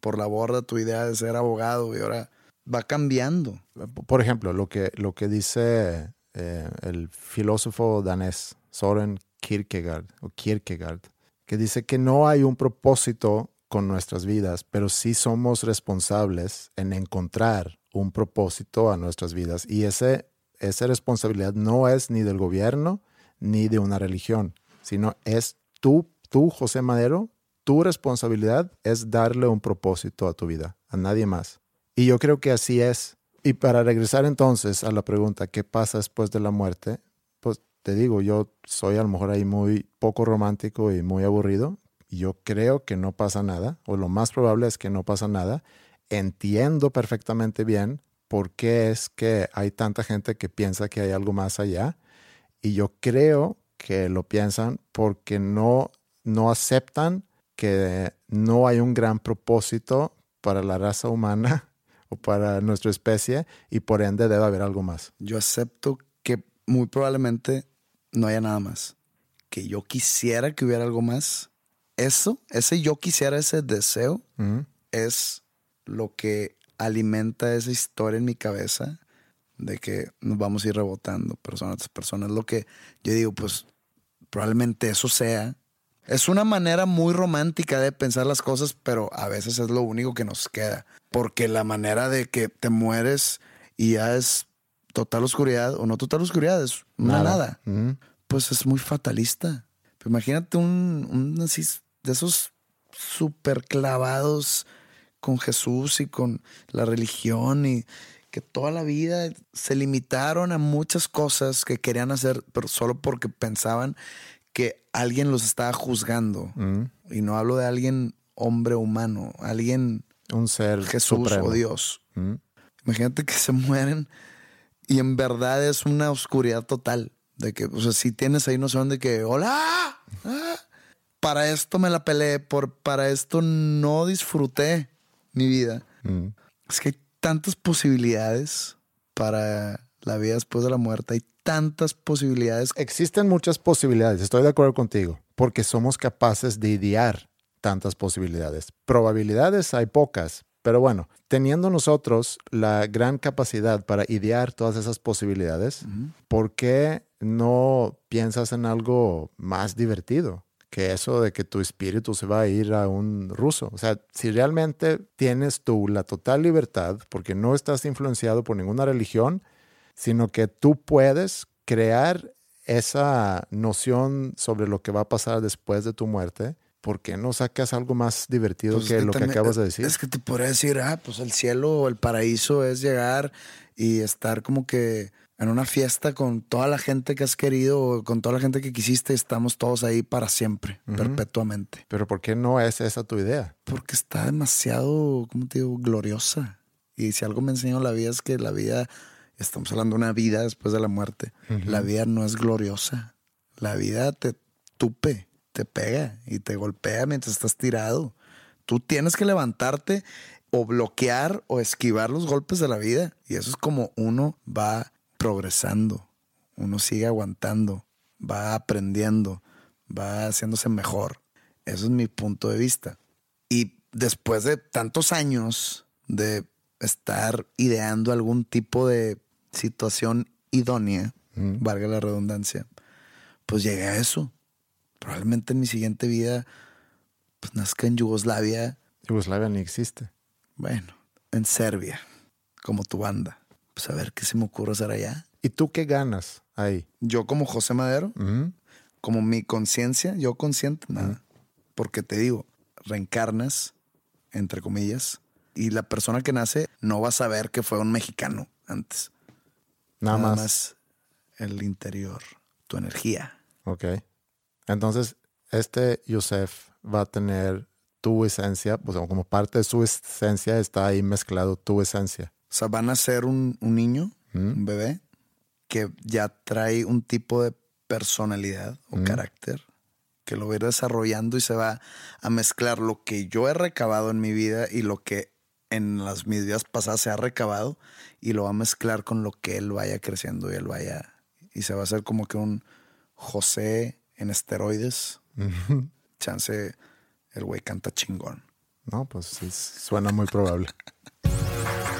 Speaker 2: por la borda tu idea de ser abogado y ahora va cambiando.
Speaker 1: Por ejemplo, lo que, lo que dice eh, el filósofo danés Soren Kierkegaard, o Kierkegaard, que dice que no hay un propósito con nuestras vidas, pero sí somos responsables en encontrar un propósito a nuestras vidas. Y ese, esa responsabilidad no es ni del gobierno ni de una religión, sino es tú, tú, José Madero, tu responsabilidad es darle un propósito a tu vida, a nadie más. Y yo creo que así es. Y para regresar entonces a la pregunta, ¿qué pasa después de la muerte? Pues te digo, yo soy a lo mejor ahí muy poco romántico y muy aburrido, yo creo que no pasa nada, o lo más probable es que no pasa nada. Entiendo perfectamente bien por qué es que hay tanta gente que piensa que hay algo más allá. Y yo creo que lo piensan porque no, no aceptan que no hay un gran propósito para la raza humana o para nuestra especie y por ende debe haber algo más.
Speaker 2: Yo acepto que muy probablemente no haya nada más. Que yo quisiera que hubiera algo más, eso, ese yo quisiera, ese deseo, es lo que alimenta esa historia en mi cabeza de que nos vamos a ir rebotando persona tras persona. Es lo que yo digo, pues probablemente eso sea. Es una manera muy romántica de pensar las cosas, pero a veces es lo único que nos queda. Porque la manera de que te mueres y ya es total oscuridad o no total oscuridad, es nada. Pues es muy fatalista. imagínate un, un así de esos súper clavados con Jesús y con la religión y que toda la vida se limitaron a muchas cosas que querían hacer, pero solo porque pensaban que alguien los estaba juzgando. Mm. Y no hablo de alguien hombre humano, alguien
Speaker 1: un ser
Speaker 2: Jesús o Dios. Mm. Imagínate que se mueren y en verdad es una oscuridad total. De que, o sea, si tienes ahí noción de que, hola, ah, para esto me la peleé, por, para esto no disfruté mi vida. Mm. Es que hay tantas posibilidades para la vida después de la muerte, hay tantas posibilidades.
Speaker 1: Existen muchas posibilidades, estoy de acuerdo contigo, porque somos capaces de idear tantas posibilidades. Probabilidades hay pocas, pero bueno, teniendo nosotros la gran capacidad para idear todas esas posibilidades, ¿por qué no piensas en algo más divertido? Que eso de que tu espíritu se va a ir a un ruso. O sea, si realmente tienes tú la total libertad, porque no estás influenciado por ninguna religión, sino que tú puedes crear esa noción sobre lo que va a pasar después de tu muerte. ¿Por qué no sacas algo más divertido
Speaker 2: Pues
Speaker 1: que lo que acabas de decir?
Speaker 2: Es que te podría decir, ah, pues el cielo o el paraíso es llegar y estar como que en una fiesta con toda la gente que has querido con toda la gente que quisiste. Estamos todos ahí para siempre, perpetuamente.
Speaker 1: Pero ¿por qué no es esa tu idea?
Speaker 2: Porque está demasiado, ¿cómo te digo?, gloriosa. Y si algo me enseñó la vida es que la vida, estamos hablando de una vida después de la muerte, la vida no es gloriosa. La vida te tupe, te pega y te golpea mientras estás tirado. Tú tienes que levantarte o bloquear o esquivar los golpes de la vida. Y eso es como uno va progresando, uno sigue aguantando, va aprendiendo, va haciéndose mejor. Eso es mi punto de vista. Y después de tantos años de estar ideando algún tipo de situación idónea, valga la redundancia, pues llegué a eso. Probablemente en mi siguiente vida, pues nazca en Yugoslavia,
Speaker 1: Yugoslavia ni existe.
Speaker 2: bueno, en Serbia, como tu banda. Pues a ver qué se me ocurre hacer allá.
Speaker 1: ¿Y tú qué ganas ahí?
Speaker 2: Yo como José Madero, como mi conciencia, yo consciente, nada. Porque te digo, reencarnas, entre comillas, y la persona que nace no va a saber que fue un mexicano antes.
Speaker 1: Nada, más.
Speaker 2: el interior, tu energía.
Speaker 1: Ok. Entonces, este Yosef va a tener tu esencia, pues como parte de su esencia está ahí mezclado tu esencia.
Speaker 2: O sea, van a ser un, un niño, un bebé, que ya trae un tipo de personalidad o carácter, que lo va a ir desarrollando y se va a mezclar lo que yo he recabado en mi vida y lo que en las mis vidas pasadas se ha recabado y lo va a mezclar con lo que él vaya creciendo y él vaya y se va a hacer como que un José en esteroides. Chance el güey canta chingón.
Speaker 1: No, pues sí, suena muy probable.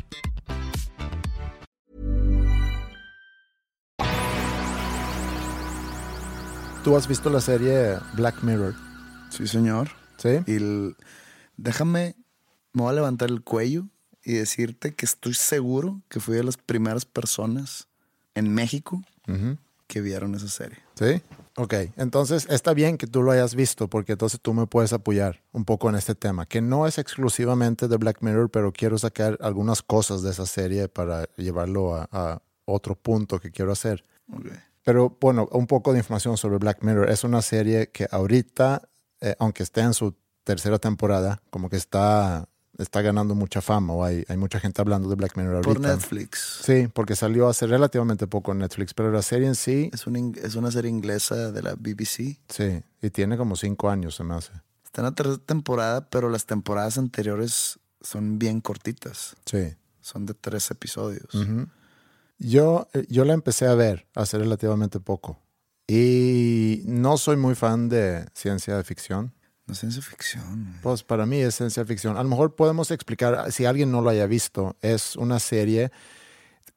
Speaker 1: ¿Tú has visto la serie Black Mirror?
Speaker 2: Sí, señor.
Speaker 1: ¿Sí?
Speaker 2: Y el- déjame, me voy a levantar el cuello y decirte que estoy seguro que fui de las primeras personas en México que vieron esa serie.
Speaker 1: ¿Sí? Ok, entonces está bien que tú lo hayas visto porque entonces tú me puedes apoyar un poco en este tema, que no es exclusivamente de Black Mirror, pero quiero sacar algunas cosas de esa serie para llevarlo a, a otro punto que quiero hacer.
Speaker 2: Ok.
Speaker 1: Pero bueno, un poco de información sobre Black Mirror. Es una serie que ahorita, eh, aunque esté en su tercera temporada, como que está, está ganando mucha fama o hay, hay mucha gente hablando de Black Mirror ahorita.
Speaker 2: Por Netflix.
Speaker 1: Sí, porque salió hace relativamente poco en Netflix, pero la serie en sí,
Speaker 2: Es una, ing- es una serie inglesa de la BBC.
Speaker 1: sí, y tiene como cinco años, se me hace.
Speaker 2: Está en la tercera temporada, pero las temporadas anteriores son bien cortitas.
Speaker 1: Sí.
Speaker 2: Son de tres episodios.
Speaker 1: Ujú. Yo, eh, yo la empecé a ver hace relativamente poco y no soy muy fan de ciencia ficción.
Speaker 2: No ciencia ficción.
Speaker 1: Pues para mí es ciencia ficción. A lo mejor podemos explicar, si alguien no lo haya visto, es una serie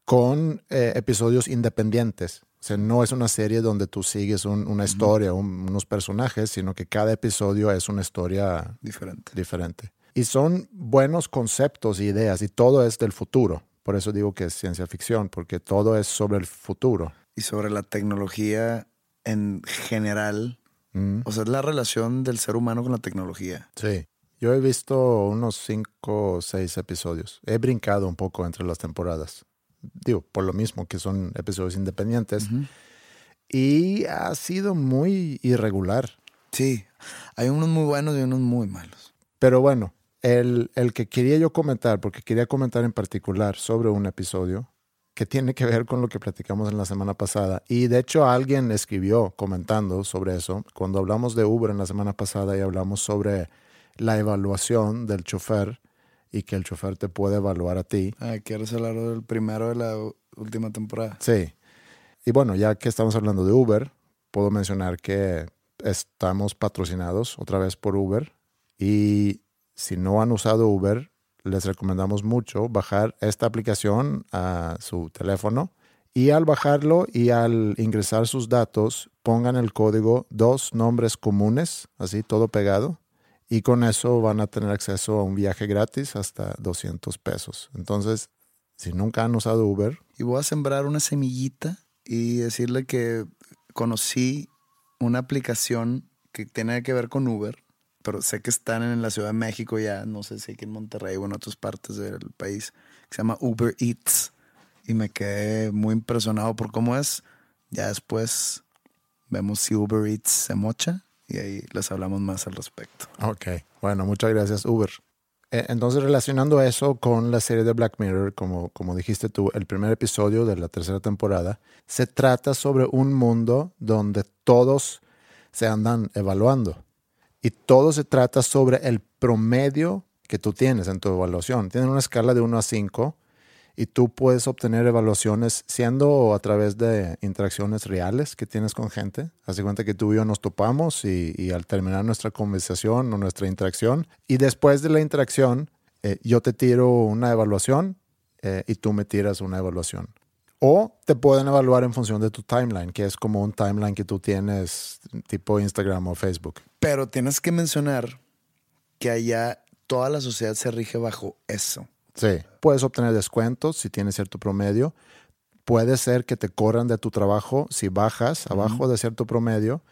Speaker 1: con eh, episodios independientes. O sea, no es una serie donde tú sigues un- una historia, un- unos personajes, sino que cada episodio es una historia
Speaker 2: Diferente.
Speaker 1: diferente. Y son buenos conceptos e ideas y todo es del futuro. Por eso digo que es ciencia ficción, porque todo es sobre el futuro.
Speaker 2: Y sobre la tecnología en general.
Speaker 1: Mm,
Speaker 2: O sea, es la relación del ser humano con la tecnología.
Speaker 1: Sí. Yo he visto unos cinco o seis episodios. He brincado un poco entre las temporadas. Digo, por lo mismo que son episodios independientes. Y ha sido muy irregular.
Speaker 2: Sí, hay unos muy buenos y unos muy malos.
Speaker 1: Pero bueno, el, el que quería yo comentar, porque quería comentar en particular sobre un episodio que tiene que ver con lo que platicamos en la semana pasada. Y de hecho alguien escribió comentando sobre eso. Cuando hablamos de Uber en la semana pasada y hablamos sobre la evaluación del chofer y que el chofer te puede evaluar a ti.
Speaker 2: Ah, ¿Quieres hablar del primero de la última temporada?
Speaker 1: Sí. Y bueno, ya que estamos hablando de Uber, puedo mencionar que estamos patrocinados otra vez por Uber. Y si no han usado Uber, les recomendamos mucho bajar esta aplicación a su teléfono y al bajarlo y al ingresar sus datos, pongan el código dos nombres comunes, así todo pegado, y con eso van a tener acceso a un viaje gratis hasta 200 pesos. Entonces, si nunca han usado Uber.
Speaker 2: Y voy a sembrar una semillita y decirle que conocí una aplicación que tiene que ver con Uber pero sé que están en la Ciudad de México ya, no sé si aquí en Monterrey o en otras partes del país, que se llama Uber Eats. Y me quedé muy impresionado por cómo es. Ya después vemos si Uber Eats se mocha y ahí les hablamos más al respecto.
Speaker 1: Ok, bueno, muchas gracias Uber. Eh, entonces, relacionando eso con la serie de Black Mirror, como, como dijiste tú, el primer episodio de la tercera temporada, se trata sobre un mundo donde todos se andan evaluando. Y todo se trata sobre el promedio que tú tienes en tu evaluación. Tienen una escala de 1 a 5 y tú puedes obtener evaluaciones siendo a través de interacciones reales que tienes con gente. Hace cuenta que tú y yo nos topamos y, al terminar nuestra conversación o nuestra interacción y después de la interacción eh, yo te tiro una evaluación eh, y tú me tiras una evaluación. O te pueden evaluar en función de tu timeline, que es como un timeline que tú tienes tipo Instagram o Facebook.
Speaker 2: Pero tienes que mencionar que allá toda la sociedad se rige bajo eso.
Speaker 1: Sí. Puedes obtener descuentos si tienes cierto promedio. Puede ser que te corran de tu trabajo si bajas abajo de cierto promedio.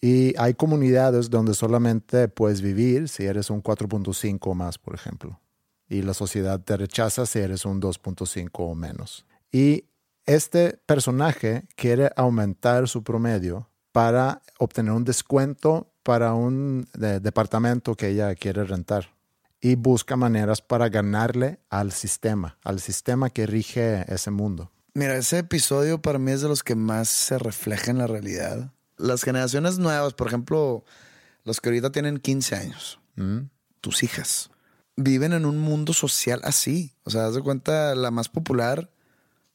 Speaker 1: Y hay comunidades donde solamente puedes vivir si eres un 4.5 o más, por ejemplo. Y la sociedad te rechaza si eres un 2.5 o menos. Y este personaje quiere aumentar su promedio para obtener un descuento para un departamento que ella quiere rentar. Y busca maneras para ganarle al sistema, al sistema que rige ese mundo.
Speaker 2: Mira, ese episodio para mí es de los que más se refleja en la realidad. Las generaciones nuevas, por ejemplo, los que ahorita tienen 15 años, mm. tus hijas, viven en un mundo social así. O sea, haz de cuenta, la más popular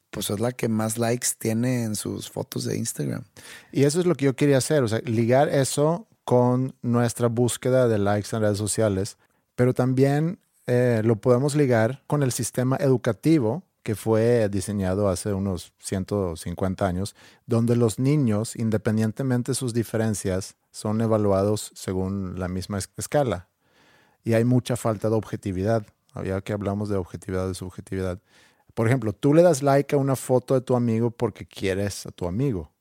Speaker 2: pues es la que más likes tiene en sus fotos de Instagram.
Speaker 1: Y eso es lo que yo quería hacer, o sea, ligar eso con nuestra búsqueda de likes en redes sociales, pero también eh, lo podemos ligar con el sistema educativo que fue diseñado hace unos 150 años, donde los niños, independientemente de sus diferencias, son evaluados según la misma escala. Y hay mucha falta de objetividad, ya que hablamos de objetividad y subjetividad. Por ejemplo, tú le das like a una foto de tu amigo porque quieres a tu amigo,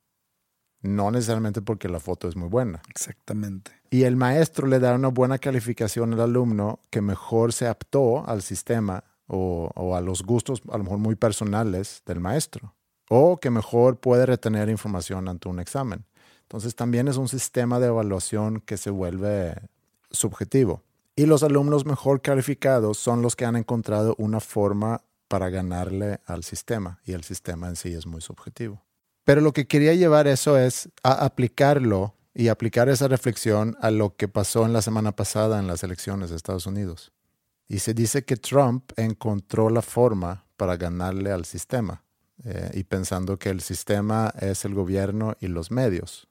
Speaker 1: no necesariamente porque la foto es muy buena.
Speaker 2: Exactamente.
Speaker 1: Y el maestro le da una buena calificación al alumno que mejor se aptó al sistema o, a los gustos a lo mejor muy personales del maestro, o que mejor puede retener información ante un examen. Entonces también es un sistema de evaluación que se vuelve subjetivo. Y los alumnos mejor calificados son los que han encontrado una forma para ganarle al sistema y el sistema en sí es muy subjetivo. Pero lo que quería llevar eso es a aplicarlo y aplicar esa reflexión a lo que pasó en la semana pasada en las elecciones de Estados Unidos. Y se dice que Trump encontró la forma para ganarle al sistema eh, y pensando que el sistema es el gobierno y los medios.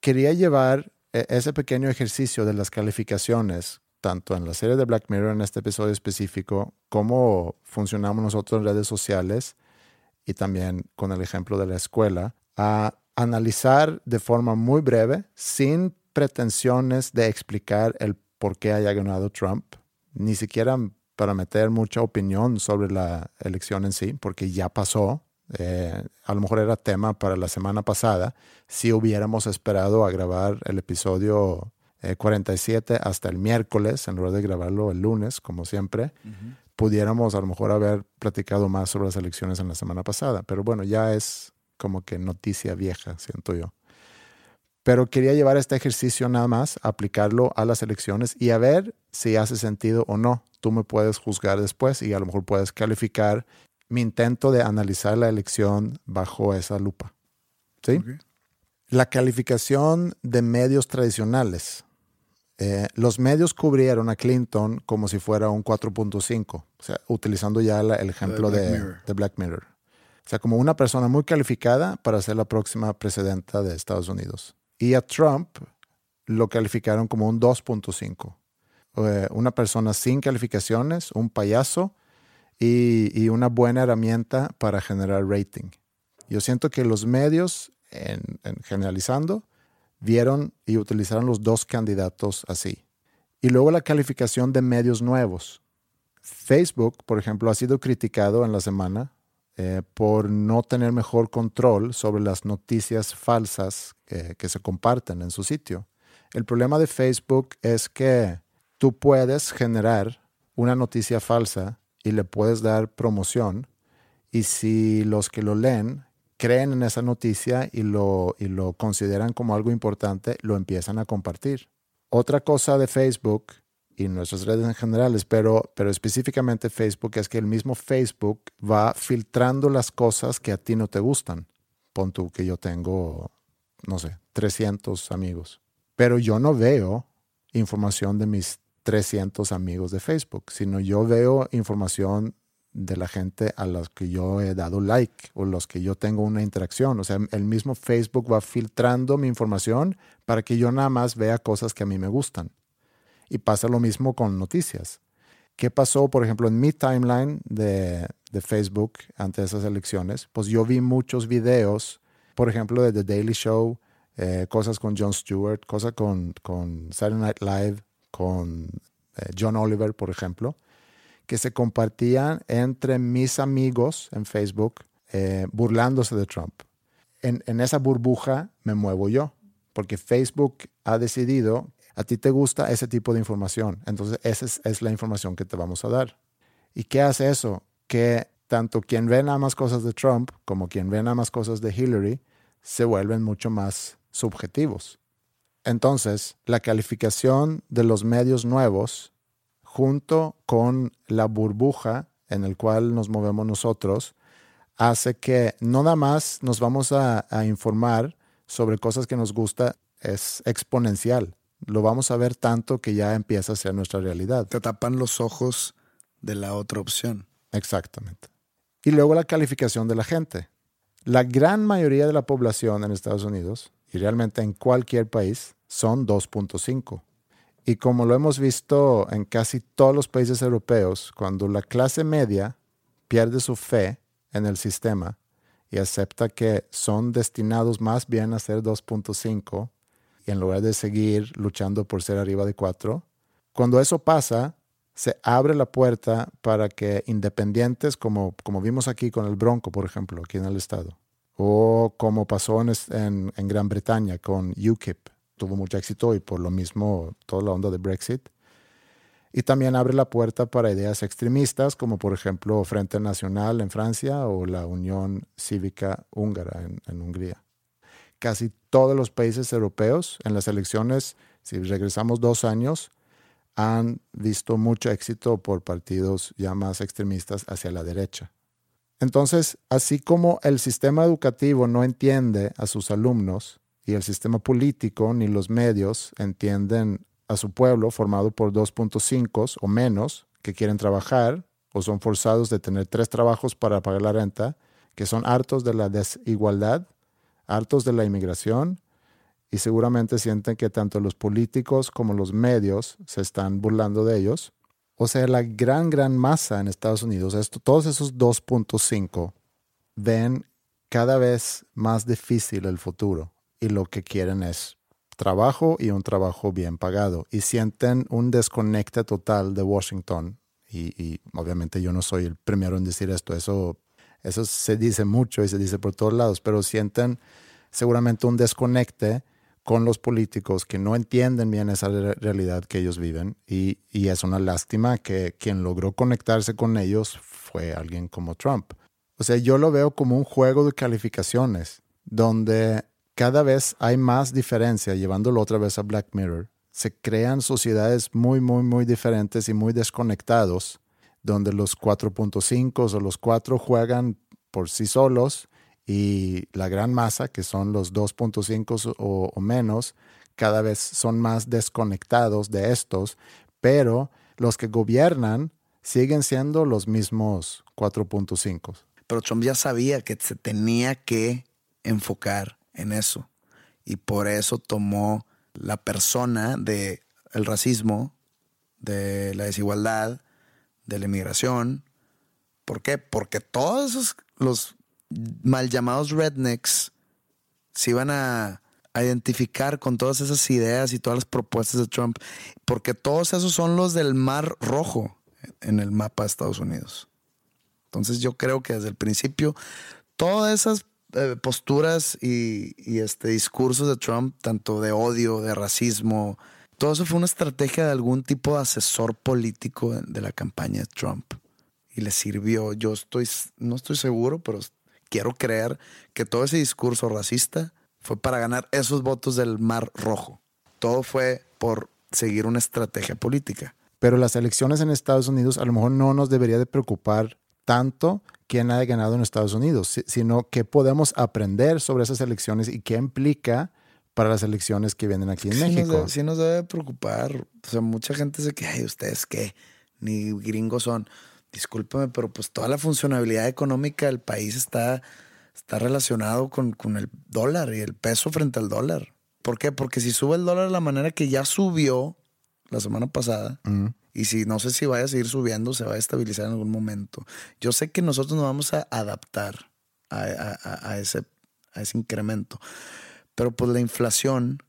Speaker 1: Quería llevar eh, ese pequeño ejercicio de las calificaciones tanto en la serie de Black Mirror, en este episodio específico, cómo funcionamos nosotros en redes sociales y también con el ejemplo de la escuela, a analizar de forma muy breve, sin pretensiones de explicar el por qué haya ganado Trump, ni siquiera para meter mucha opinión sobre la elección en sí, porque ya pasó. Eh, a lo mejor era tema para la semana pasada, si hubiéramos esperado a grabar el episodio 47 eh, hasta el miércoles, en lugar de grabarlo el lunes, como siempre, pudiéramos a lo mejor haber platicado más sobre las elecciones en la semana pasada. Pero bueno, ya es como que noticia vieja, siento yo. Pero quería llevar este ejercicio nada más, aplicarlo a las elecciones y a ver si hace sentido o no. Tú me puedes juzgar después y a lo mejor puedes calificar mi intento de analizar la elección bajo esa lupa. ¿Sí? La calificación de medios tradicionales. Eh, los medios cubrieron a Clinton como si fuera un 4.5, o sea, utilizando ya el ejemplo de, de Black Mirror. O sea, como una persona muy calificada para ser la próxima presidenta de Estados Unidos. Y a Trump lo calificaron como un 2.5. Eh, una persona sin calificaciones, un payaso y, una buena herramienta para generar rating. Yo siento que los medios, en, generalizando, vieron y utilizaron los dos candidatos así. Y luego la calificación de medios nuevos. Facebook, por ejemplo, ha sido criticado en la semana eh, por no tener mejor control sobre las noticias falsas que, se comparten en su sitio. El problema de Facebook es que tú puedes generar una noticia falsa y le puedes dar promoción y si los que lo leen creen en esa noticia y lo, y lo consideran como algo importante, lo empiezan a compartir. Otra cosa de Facebook y nuestras redes en general, pero, pero específicamente Facebook, es que el mismo Facebook va filtrando las cosas que a ti no te gustan. Pon tú que yo tengo, no sé, 300 amigos, pero yo no veo información de mis 300 amigos de Facebook, sino yo veo información de la gente a los que yo he dado like o los que yo tengo una interacción. O sea, el mismo Facebook va filtrando mi información para que yo nada más vea cosas que a mí me gustan. Y pasa lo mismo con noticias. ¿Qué pasó, por ejemplo, en mi timeline de, Facebook ante esas elecciones? Pues yo vi muchos videos, por ejemplo, de The Daily Show, eh, cosas con Jon Stewart, cosas con, con Saturday Night Live, con eh, John Oliver, por ejemplo, que se compartían entre mis amigos en Facebook eh, burlándose de Trump. En, esa burbuja me muevo yo, porque Facebook ha decidido a ti te gusta ese tipo de información. Entonces, esa es, la información que te vamos a dar. ¿Y qué hace eso? Que tanto quien ve nada más cosas de Trump como quien ve nada más cosas de Hillary se vuelven mucho más subjetivos. Entonces, la calificación de los medios nuevos junto con la burbuja en el cual nos movemos nosotros hace que no nada más nos vamos a, a informar sobre cosas que nos gusta, es exponencial lo vamos a ver tanto que ya empieza a ser nuestra realidad.
Speaker 2: Te tapan los ojos de la otra opción.
Speaker 1: Exactamente. Y luego la calificación de la gente. La gran mayoría de la población en Estados Unidos, y realmente en cualquier país, son 2.5. Y como lo hemos visto en casi todos los países europeos, cuando la clase media pierde su fe en el sistema y acepta que son destinados más bien a ser 2.5, y en lugar de seguir luchando por ser arriba de cuatro, cuando eso pasa, se abre la puerta para que independientes, como, como vimos aquí con el Bronco, por ejemplo, aquí en el estado, o como pasó en, en, Gran Bretaña con UKIP, tuvo mucho éxito y por lo mismo toda la onda de Brexit. Y también abre la puerta para ideas extremistas, como por ejemplo Frente Nacional en Francia o la Unión Cívica Húngara en Hungría casi todos los países europeos en las elecciones, si regresamos dos años, han visto mucho éxito por partidos ya más extremistas hacia la derecha. Entonces, así como el sistema educativo no entiende a sus alumnos y el sistema político ni los medios entienden a su pueblo formado por 2.5 o menos que quieren trabajar o son forzados de tener tres trabajos para pagar la renta, que son hartos de la desigualdad hartos de la inmigración y seguramente sienten que tanto los políticos como los medios se están burlando de ellos. O sea, la gran, gran masa en Estados Unidos, todos esos 2.5 ven cada vez más difícil el futuro y lo que quieren es trabajo y un trabajo bien pagado y sienten un desconecte total de Washington. Y, obviamente yo no soy el primero en decir esto, eso eso se dice mucho y se dice por todos lados, pero sienten seguramente un desconecte con los políticos que no entienden bien esa realidad que ellos viven y, y, es una lástima que quien logró conectarse con ellos fue alguien como Trump. O sea, yo lo veo como un juego de calificaciones donde cada vez hay más diferencia, llevándolo otra vez a Black Mirror. Se crean sociedades muy, muy, muy diferentes y muy desconectados, donde los 4.5 o los 4 juegan por sí solos y la gran masa, que son los 2.5 o, o menos, cada vez son más desconectados de estos, pero los que gobiernan siguen siendo los mismos 4.5.
Speaker 2: Pero Trump ya sabía que se tenía que enfocar en eso. Y por eso tomó la persona del el racismo, de la desigualdad, de la inmigración. ¿Por qué? Porque todos esos, los mal llamados rednecks se iban a, a identificar con todas esas ideas y todas las propuestas de Trump, porque todos esos son los del Mar Rojo en el mapa de Estados Unidos. Entonces yo creo que desde el principio todas esas eh, posturas y, este, discursos de Trump, tanto de odio, de racismo, todo eso fue una estrategia de algún tipo de asesor político de la campaña de Trump. Y le sirvió. Yo estoy, no estoy seguro, pero quiero creer que todo ese discurso racista fue para ganar esos votos del Mar Rojo. Todo fue por seguir una estrategia política.
Speaker 1: Pero las elecciones en Estados Unidos a lo mejor no nos debería de preocupar tanto quién haya ganado en Estados Unidos, sino qué podemos aprender sobre esas elecciones y qué implica para las elecciones que vienen aquí en México.
Speaker 2: sí nos debe preocupar. O sea, mucha gente dice que, ay, ustedes qué, ni gringos son. Discúlpeme, pero pues toda la funcionabilidad económica del país está, está relacionado con, con el dólar y el peso frente al dólar. ¿Por qué? Porque si sube el dólar de la manera que ya subió la semana pasada, y si no sé si vaya a seguir subiendo, se va a estabilizar en algún momento. Yo sé que nosotros nos vamos a adaptar a, ese, a ese incremento. Pero pues la inflación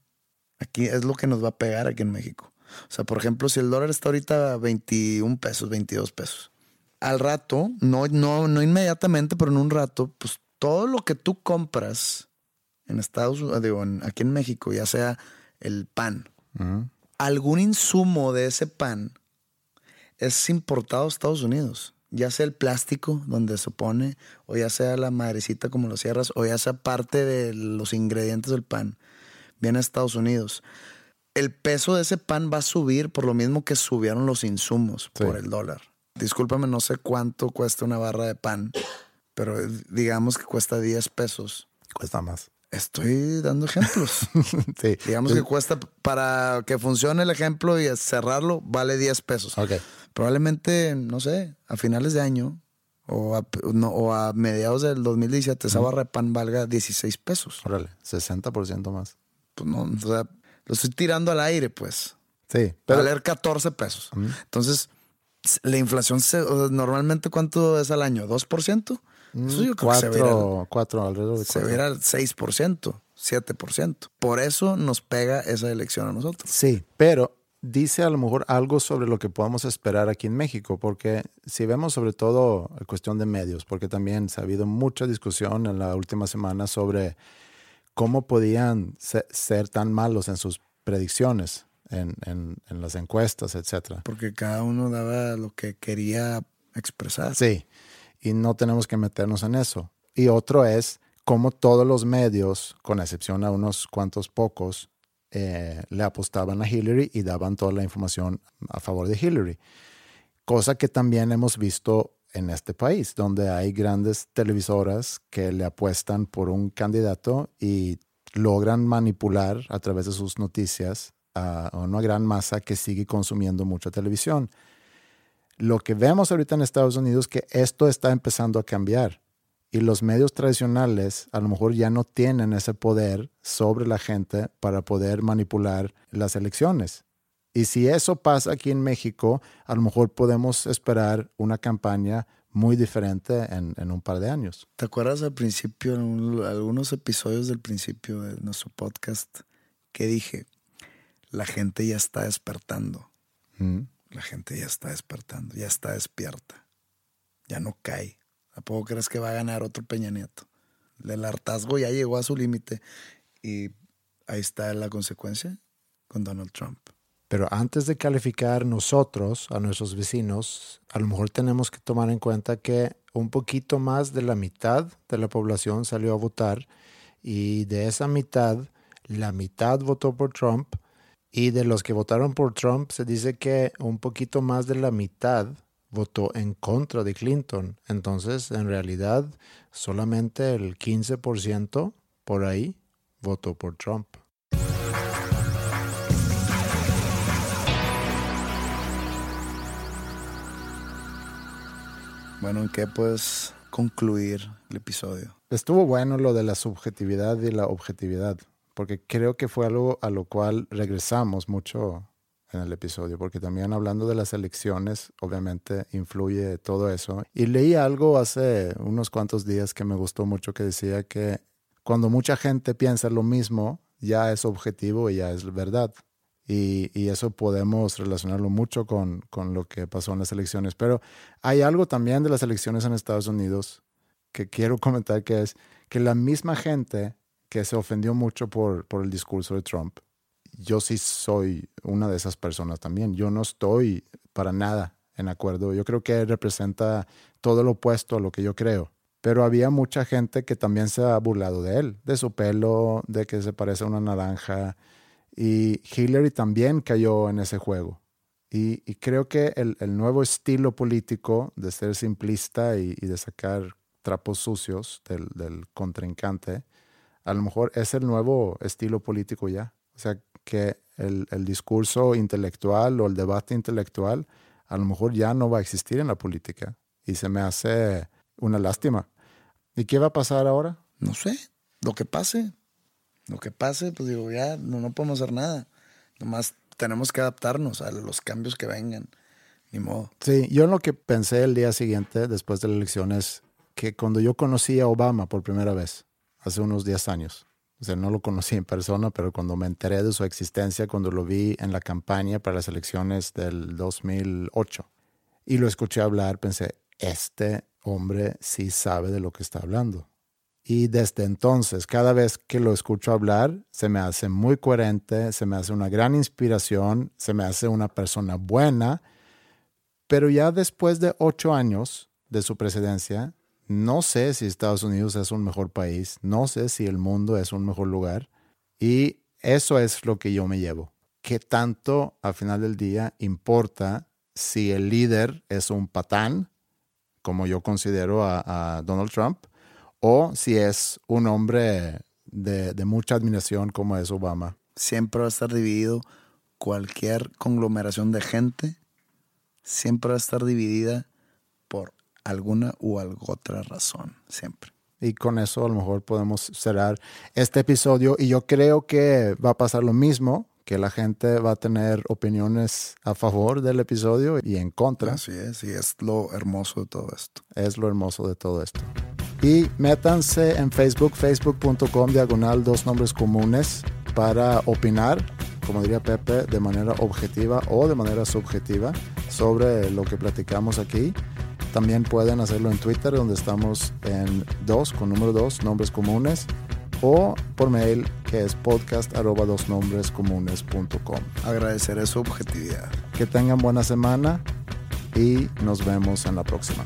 Speaker 2: aquí es lo que nos va a pegar aquí en México. O sea, por ejemplo, si el dólar está ahorita a 21 pesos, 22 pesos, al rato, no, no, no inmediatamente, pero en un rato, pues todo lo que tú compras en Estados Unidos, aquí en México, ya sea el pan, algún insumo de ese pan es importado a Estados Unidos. Ya sea el plástico donde se pone, o ya sea la madrecita como lo cierras, o ya sea parte de los ingredientes del pan, viene a Estados Unidos. El peso de ese pan va a subir por lo mismo que subieron los insumos por el dólar. Discúlpame, no sé cuánto cuesta una barra de pan, pero digamos que cuesta 10 pesos.
Speaker 1: Cuesta más.
Speaker 2: Estoy dando ejemplos. sí. Digamos que cuesta para que funcione el ejemplo y cerrarlo, vale 10 pesos.
Speaker 1: Ok
Speaker 2: probablemente, no sé, a finales de año o a, mediados del 2017 esa barra de pan valga 16 pesos.
Speaker 1: Órale, 60% más.
Speaker 2: Pues no, o sea, lo estoy tirando al aire, pues.
Speaker 1: Sí.
Speaker 2: Pero... Valer 14 pesos. Entonces, la inflación normalmente cuánto es al año? ¿2%?
Speaker 1: Mm, Eso yo creo se al, cuatro, alrededor de
Speaker 2: Se verá al 6%, 7%. Por eso nos pega esa elección a nosotros.
Speaker 1: Sí, pero dice a lo mejor algo sobre lo que podemos esperar aquí en México, porque si vemos sobre todo la cuestión de medios, porque también se ha habido mucha discusión en la última semana sobre cómo podían ser, tan malos en sus predicciones, en, en, las encuestas, etcétera.
Speaker 2: Porque cada uno daba lo que quería expresar.
Speaker 1: Sí, y no tenemos que meternos en eso. Y otro es cómo todos los medios, con excepción a unos cuantos pocos, eh, le apostaban a Hillary y daban toda la información a favor de Hillary. Cosa que también hemos visto en este país, donde hay grandes televisoras que le apuestan por un candidato y logran manipular a través de sus noticias a una gran masa que sigue consumiendo mucha televisión. Lo que vemos ahorita en Estados Unidos es que esto está empezando a cambiar y los medios tradicionales a lo mejor ya no tienen ese poder sobre la gente para poder manipular las elecciones. Y si eso pasa aquí en México, a lo mejor podemos esperar una campaña muy diferente en, un par de años.
Speaker 2: ¿Te acuerdas al principio, en algunos episodios del principio de nuestro podcast, que dije, la gente ya está despertando? Mm. La gente ya está despertando, ya está despierta, ya no cae ¿A poco crees que va a ganar otro Peña Nieto? El hartazgo ya llegó a su límite y ahí está la consecuencia con Donald Trump.
Speaker 1: Pero antes de calificar nosotros a nuestros vecinos, a lo mejor tenemos que tomar en cuenta que un poquito más de la mitad de la población salió a votar Y de esa mitad, la mitad votó por Trump. Y de los que votaron por Trump, se dice que un poquito más de la mitad votó en contra de Clinton. Entonces, en realidad, solamente el 15% por ahí votó por Trump.
Speaker 2: Bueno, ¿en qué puedes concluir el episodio?
Speaker 1: Estuvo bueno lo de la subjetividad y la objetividad, porque creo que fue algo a lo cual regresamos mucho en el episodio, porque también hablando de las elecciones, obviamente influye todo eso. Y leí algo hace unos cuantos días que me gustó mucho que decía que cuando mucha gente piensa lo mismo, ya es objetivo y ya es verdad. Y, eso podemos relacionarlo mucho con, con, lo que pasó en las elecciones. Pero hay algo también de las elecciones en Estados Unidos que quiero comentar, que es que la misma gente que se ofendió mucho por, por el discurso de Trump, yo sí soy una de esas personas también. Yo no estoy para nada en acuerdo. Yo creo que representa todo lo opuesto a lo que yo creo. Pero había mucha gente que también se ha burlado de él, de su pelo, de que se parece a una naranja, y Hillary también cayó en ese juego. Y, creo que el, nuevo estilo político de ser simplista y, de sacar trapos sucios del, del, contrincante, a lo mejor es el nuevo estilo político ya. O sea, que el, el discurso intelectual o el debate intelectual a lo mejor ya no va a existir en la política. Y se me hace una lástima. ¿Y qué va a pasar ahora?
Speaker 2: No sé, lo que pase. Lo que pase, pues digo, ya no, no podemos hacer nada. Nomás tenemos que adaptarnos a los cambios que vengan. Ni modo.
Speaker 1: Sí, yo lo que pensé el día siguiente, después de la elección, es que cuando yo conocí a Obama por primera vez, hace unos 10 años, o sea, no lo conocí en persona, pero cuando me enteré de su existencia, cuando lo vi en la campaña para las elecciones del 2008 y lo escuché hablar, pensé, este hombre sí sabe de lo que está hablando. Y desde entonces, cada vez que lo escucho hablar, se me hace muy coherente, se me hace una gran inspiración, se me hace una persona buena, pero ya después de ocho años de su presidencia, no sé si Estados Unidos es un mejor país, no sé si el mundo es un mejor lugar, y eso es lo que yo me llevo. ¿Qué tanto al final del día importa si el líder es un patán, como yo considero a, Donald Trump, o si es un hombre de, mucha admiración como es Obama.
Speaker 2: Siempre va a estar dividido cualquier conglomeración de gente, siempre va a estar dividida por alguna u otra razón, siempre.
Speaker 1: Y con eso a lo mejor podemos cerrar este episodio y yo creo que va a pasar lo mismo, que la gente va a tener opiniones a favor del episodio y en contra.
Speaker 2: Así es, y es lo hermoso de todo esto.
Speaker 1: Es lo hermoso de todo esto. Y métanse en Facebook, facebook.com diagonal dos nombres comunes para opinar, como diría Pepe, de manera objetiva o de manera subjetiva sobre lo que platicamos aquí. También pueden hacerlo en Twitter, donde estamos en dos, con número dos, nombres comunes, o por mail, que es podcast arroba dos nombres comunes.com.
Speaker 2: Agradeceré su objetividad.
Speaker 1: Que tengan buena semana y nos vemos en la próxima.